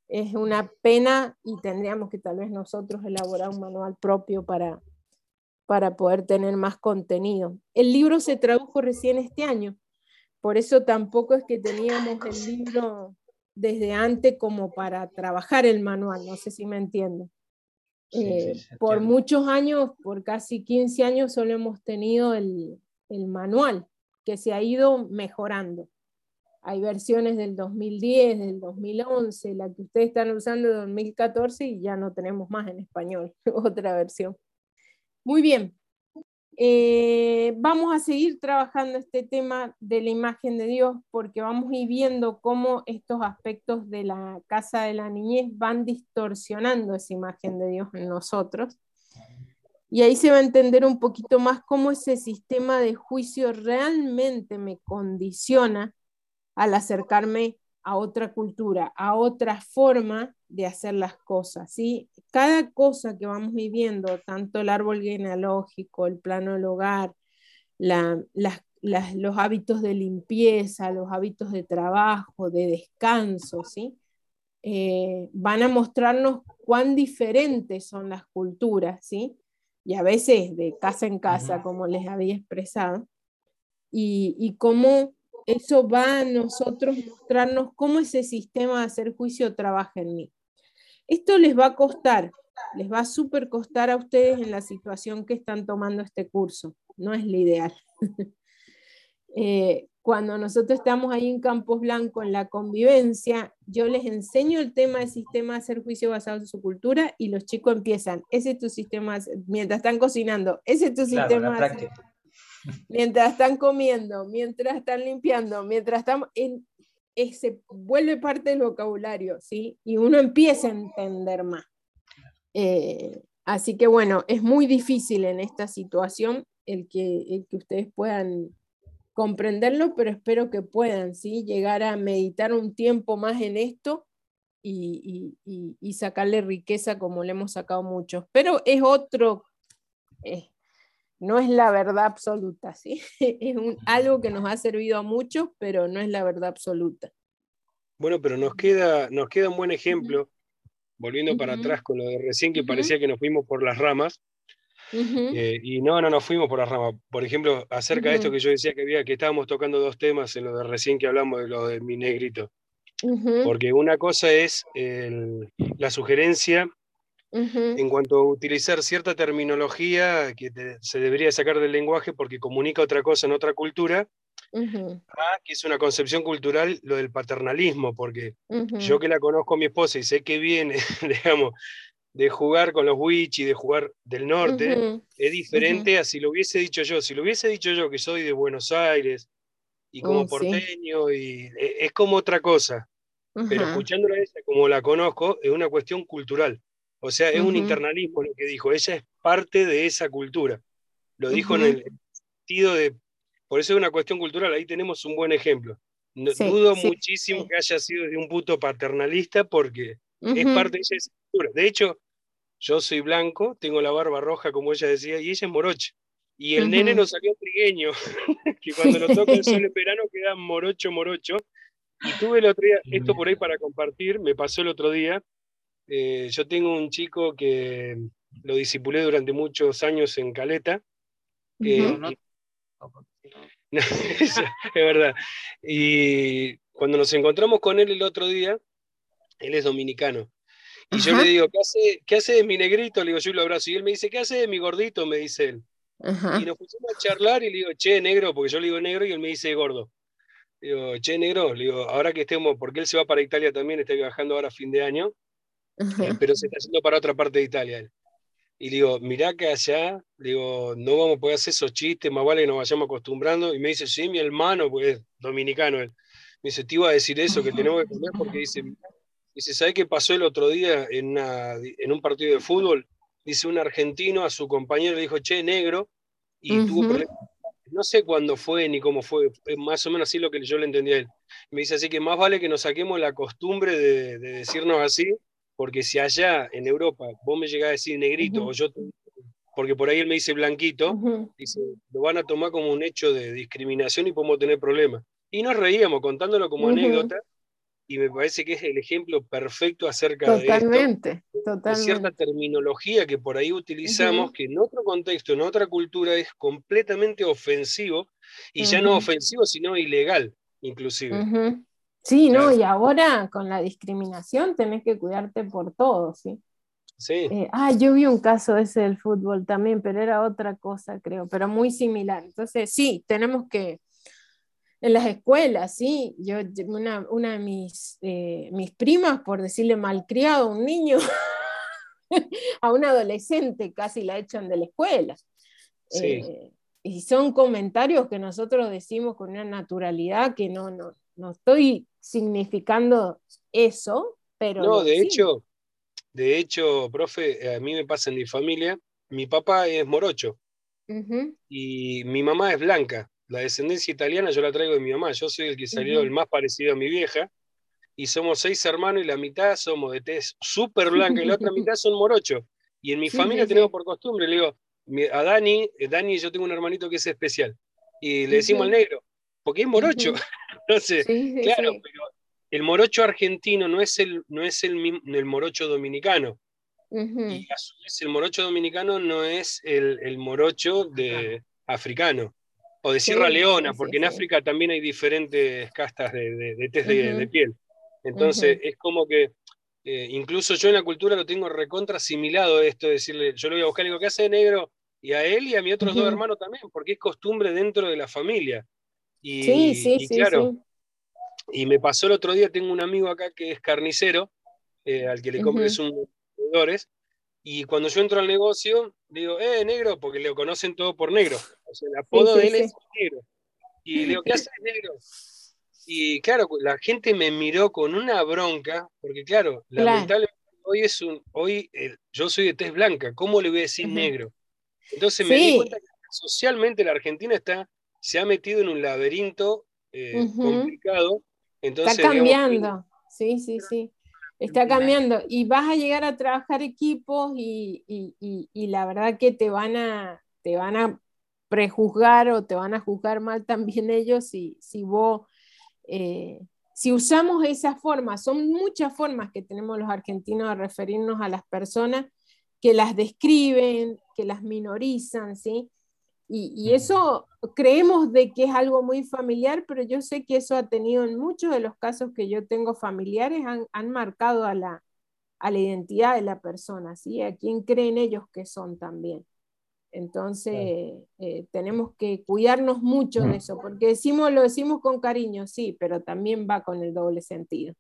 Es una pena y tendríamos que tal vez nosotros elaborar un manual propio para, para poder tener más contenido. El libro se tradujo recién este año, por eso tampoco es que teníamos el libro desde antes como para trabajar el manual, no sé si me. Eh, por muchos años, por casi 15 años, solo hemos tenido el, el manual que se ha ido mejorando. Hay versiones del 2010, del 2011, la que ustedes están usando de 2014 y ya no tenemos más en español, otra versión. Muy bien. eh, vamos a seguir trabajando este tema de la imagen de Dios porque vamos a ir viendo cómo estos aspectos de la casa de la niñez van distorsionando esa imagen de Dios en nosotros. Y ahí se va a entender un poquito más cómo ese sistema de juicio realmente me condiciona al acercarme a otra cultura, a otra forma de hacer las cosas. ¿sí? Cada cosa que vamos viviendo, tanto el árbol genealógico, el plano del hogar, los hábitos de limpieza, los hábitos de trabajo, de descanso, ¿sí? Eh, van a mostrarnos cuán diferentes son las culturas, ¿sí? y a veces de casa en casa, como les había expresado, y, y cómo eso va a nosotros mostrarnos cómo ese sistema de hacer juicio trabaja en mí. Esto les va a costar, les va a súper costar a ustedes en la situación que están tomando este curso. No es lo ideal. Eh, cuando nosotros estamos ahí en Campos Blanco en la convivencia, yo les enseño el tema del sistema de hacer juicio basado en su cultura y los chicos empiezan, ese es tu sistema, mientras están cocinando, ese es tu sistema. mientras están comiendo, mientras están limpiando, mientras estamos en, se vuelve parte del vocabulario, ¿sí? Y uno empieza a entender más. Eh, así que bueno, es muy difícil en esta situación el que, el que ustedes puedan comprenderlo, pero espero que puedan, ¿sí? Llegar a meditar un tiempo más en esto y, y, sacarle riqueza como le hemos sacado muchos. Pero es otro, eh, no es la verdad absoluta, ¿sí? Es un, algo que nos ha servido a muchos, pero no es la verdad absoluta. Bueno, pero nos queda, nos queda un buen ejemplo, volviendo para atrás con lo de recién que parecía que nos fuimos por las ramas. Eh, y no, no nos fuimos por las ramas. Por ejemplo, acerca de esto que yo decía que había, que estábamos tocando dos temas en lo de recién que hablamos de lo de mi negrito. Porque una cosa es la sugerencia en cuanto a utilizar cierta terminología que se debería sacar del lenguaje porque comunica otra cosa en otra cultura, que es una concepción cultural lo del paternalismo, porque yo que la conozco a mi esposa y sé que viene, digamos, de jugar con los Wichi, de jugar del norte, es diferente a si lo hubiese dicho yo. Si lo hubiese dicho yo que soy de Buenos Aires y como oh, porteño, y e, es como otra cosa. Pero escuchándola a ella como la conozco, es una cuestión cultural. O sea, es un internalismo lo que dijo. Ella es parte de esa cultura. Lo dijo en el sentido de. Por eso es una cuestión cultural. Ahí tenemos un buen ejemplo. dudo muchísimo que haya sido de un puto paternalista porque es parte de esa cultura. De hecho, yo soy blanco, tengo la barba roja, como ella decía, y ella es morocha. Y el nene nos salió trigueño, que cuando nos toca el sol en verano queda morocho, morocho. Y tuve el otro día, esto por ahí para compartir, me pasó el otro día, eh, yo tengo un chico que lo disipulé durante muchos años en Caleta. es verdad. Y cuando nos encontramos con él el otro día, él es dominicano. Y yo le digo, ¿qué hace, ¿qué hace de mi negrito? Le digo, yo lo abrazo. Y él me dice, ¿qué hace de mi gordito? Me dice él. Y nos pusimos a charlar y le digo, che, negro, porque yo le digo negro y él me dice gordo. Le digo, che, negro, le digo, ahora que estemos, porque él se va para Italia también, está viajando ahora a fin de año, eh, pero se está haciendo para otra parte de Italia. Y digo, mirá que allá, digo, no vamos a poder hacer esos chistes, más vale que nos vayamos acostumbrando. Y me dice, sí, mi hermano, pues es dominicano. Él. Me dice, te iba a decir eso, que tenemos que comer, porque dice, dice, ¿sabes qué pasó el otro día en, en un partido de fútbol? Dice, un argentino a su compañero le dijo, che, negro, y tuvo problemas. No sé cuándo fue ni cómo fue, más o menos así lo que yo le entendí a él. Me dice, así que más vale que nos saquemos la costumbre de, de decirnos así, porque si allá en Europa vos me llegás a decir negrito o yo, porque por ahí él me dice blanquito, dice, lo van a tomar como un hecho de discriminación y podemos tener problemas. Y nos reíamos contándolo como anécdota y me parece que es el ejemplo perfecto acerca de, esto, totalmente. cierta terminología que por ahí utilizamos que en otro contexto, en otra cultura es completamente ofensivo y ya no ofensivo sino ilegal inclusive. Sí, ¿no? Y ahora con la discriminación tenés que cuidarte por todo, ¿sí? Sí. Eh, ah, yo vi un caso ese del fútbol también, pero era otra cosa, creo, pero muy similar. Entonces, sí, tenemos que, en las escuelas, sí, yo, una, una de mis, eh, mis primas, por decirle malcriado a un niño, a un adolescente casi la echan de la escuela. Eh, y son comentarios que nosotros decimos con una naturalidad que no, no, no estoy significando eso, pero... No, de hecho, de hecho, profe, a mí me pasa en mi familia, mi papá es morocho y mi mamá es blanca. La descendencia italiana yo la traigo de mi mamá, yo soy el que salió el más parecido a mi vieja y somos seis hermanos y la mitad somos de tez súper blanca y la otra mitad son morochos. Y en mi familia tenemos por costumbre, le digo, a Dani, eh, Dani, yo tengo un hermanito que es especial y le decimos al negro, porque es morocho. Entonces, claro, pero el morocho argentino no es el, no es el, el morocho dominicano. Y a su vez el morocho dominicano no es el, morocho de africano o de Sierra Leona, porque en África también hay diferentes castas de, de, de test de, piel. Entonces es como que eh, incluso yo en la cultura lo tengo recontra asimilado esto, de decirle, yo lo voy a buscar y digo, ¿qué hace negro? Y a él y a mis otros dos hermanos también, porque es costumbre dentro de la familia. Y, sí, sí, sí, claro, y me pasó el otro día, tengo un amigo acá que es carnicero, eh, al que le compré sus proveedores, y cuando yo entro al negocio, digo, eh, negro, porque le conocen todo por negro. O sea, el apodo de él es negro. Y le digo, ¿qué haces, negro? Y claro, la gente me miró con una bronca, porque claro, lamentablemente hoy es un, hoy eh, yo soy de tez blanca, ¿cómo le voy a decir negro? Entonces me di cuenta que socialmente la Argentina está, se ha metido en un laberinto eh, complicado. Está cambiando, sí, sí, sí. Está cambiando. Y vas a llegar a trabajar equipos y, la verdad que te van a, te van a prejuzgar o te van a juzgar mal también ellos si, si vos, eh, si usamos esas formas, son muchas formas que tenemos los argentinos de referirnos a las personas que las describen, que las minorizan, ¿sí? Y, eso creemos de que es algo muy familiar, pero yo sé que eso ha tenido en muchos de los casos que yo tengo familiares, han, marcado a la, a la, identidad de la persona, ¿sí? a quién creen ellos que son también. Entonces, eh, tenemos que cuidarnos mucho de eso, porque decimos, lo decimos con cariño, sí, pero también va con el doble sentido.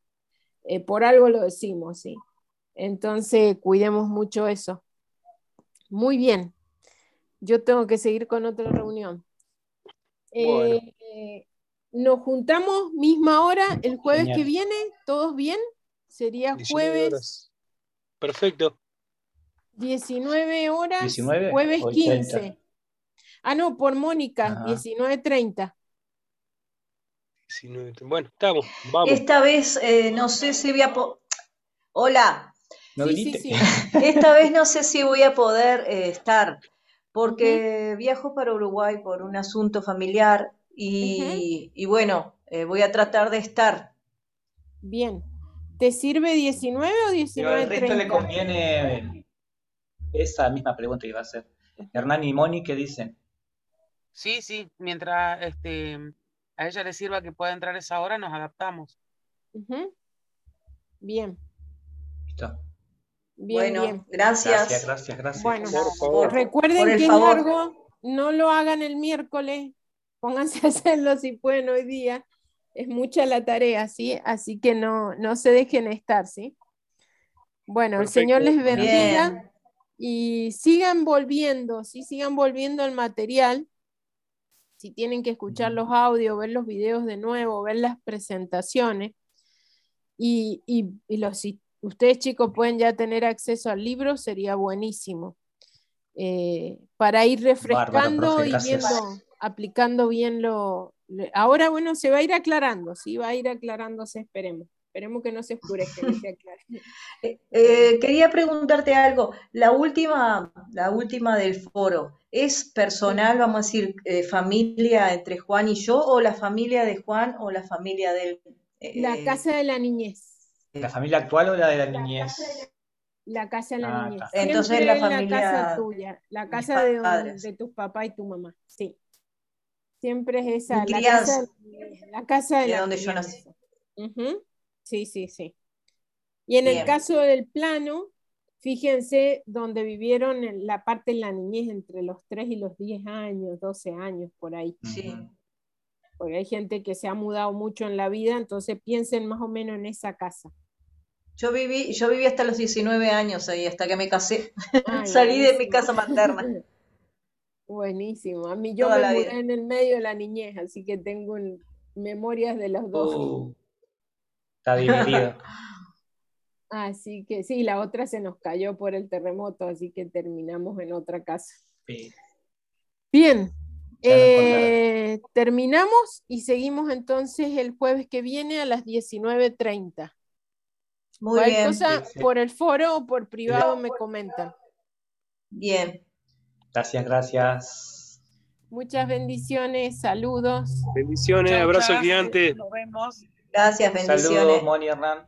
Eh, por algo lo decimos, sí. Entonces, cuidemos mucho eso. Muy bien, yo tengo que seguir con otra reunión. Eh, nos juntamos misma hora el jueves que viene, ¿todos bien? Sería jueves. Perfecto. 19 horas, jueves 15. Ah, no, por Mónica, 19.30. Bueno, estamos, vamos. Esta vez eh, no sé si voy a... Hola. sí, sí, Esta vez no sé si voy a poder eh, estar porque viajo para Uruguay por un asunto familiar y, bueno, eh, voy a tratar de estar. Bien. ¿Te sirve 19 o 19? Pero al resto le conviene esa misma pregunta que iba a hacer. Hernán y Moni, ¿qué dicen? Sí, sí, mientras este, a ella le sirva que pueda entrar esa hora, nos adaptamos. Bien. Listo bueno, gracias. Gracias, gracias, Bueno, recuerden que es largo, no lo hagan el miércoles, pónganse a hacerlo si pueden hoy día. Es mucha la tarea, ¿sí? Así que no, no se dejen estar, ¿sí? Bueno, el Señor les bendiga y sigan volviendo, ¿sí? Sigan volviendo al material. Si tienen que escuchar los audios, ver los videos de nuevo, ver las presentaciones y, y, y los ustedes chicos pueden ya tener acceso al libro, sería buenísimo. Eh, para ir refrescando y viendo, aplicando bien lo... Ahora, bueno, se va a ir aclarando, sí, va a ir aclarándose, esperemos. Esperemos que no se oscurezca, que se aclare. Eh, eh, quería preguntarte algo. La última, la última del foro, ¿es personal, vamos a decir, familia entre Juan y yo, o la familia de Juan o la familia del... la casa de la niñez. ¿La familia actual o la de la niñez? La casa de la ah, niñez. Entonces la familia. La casa tuya, la casa de, de tus papás y tu mamá, sí. Siempre es esa, la casa, la casa, de, la donde yo nací. Sí, sí, sí. Y en el caso del plano, fíjense donde vivieron en la parte de la niñez entre los 3 y los 10 años, 12 años, por ahí. Sí. Porque hay gente que se ha mudado mucho en la vida, entonces piensen más o menos en esa casa. Yo viví, yo viví hasta los 19 años ahí, hasta que me casé. Salí de mi casa materna. Buenísimo. A mí yo me mudé en el medio de la niñez, así que tengo memorias de los dos. Uh, está dividido. así que sí, la otra se nos cayó por el terremoto, así que terminamos en otra casa. Bien, eh, terminamos y seguimos entonces el jueves que viene a las 19.30. Muy bien. cosa por el foro o por privado me comentan. Bien. Gracias, gracias. Muchas bendiciones, saludos. Bendiciones, abrazo gigante. Nos vemos. Gracias, bendiciones. Saludos, Moni Hernán.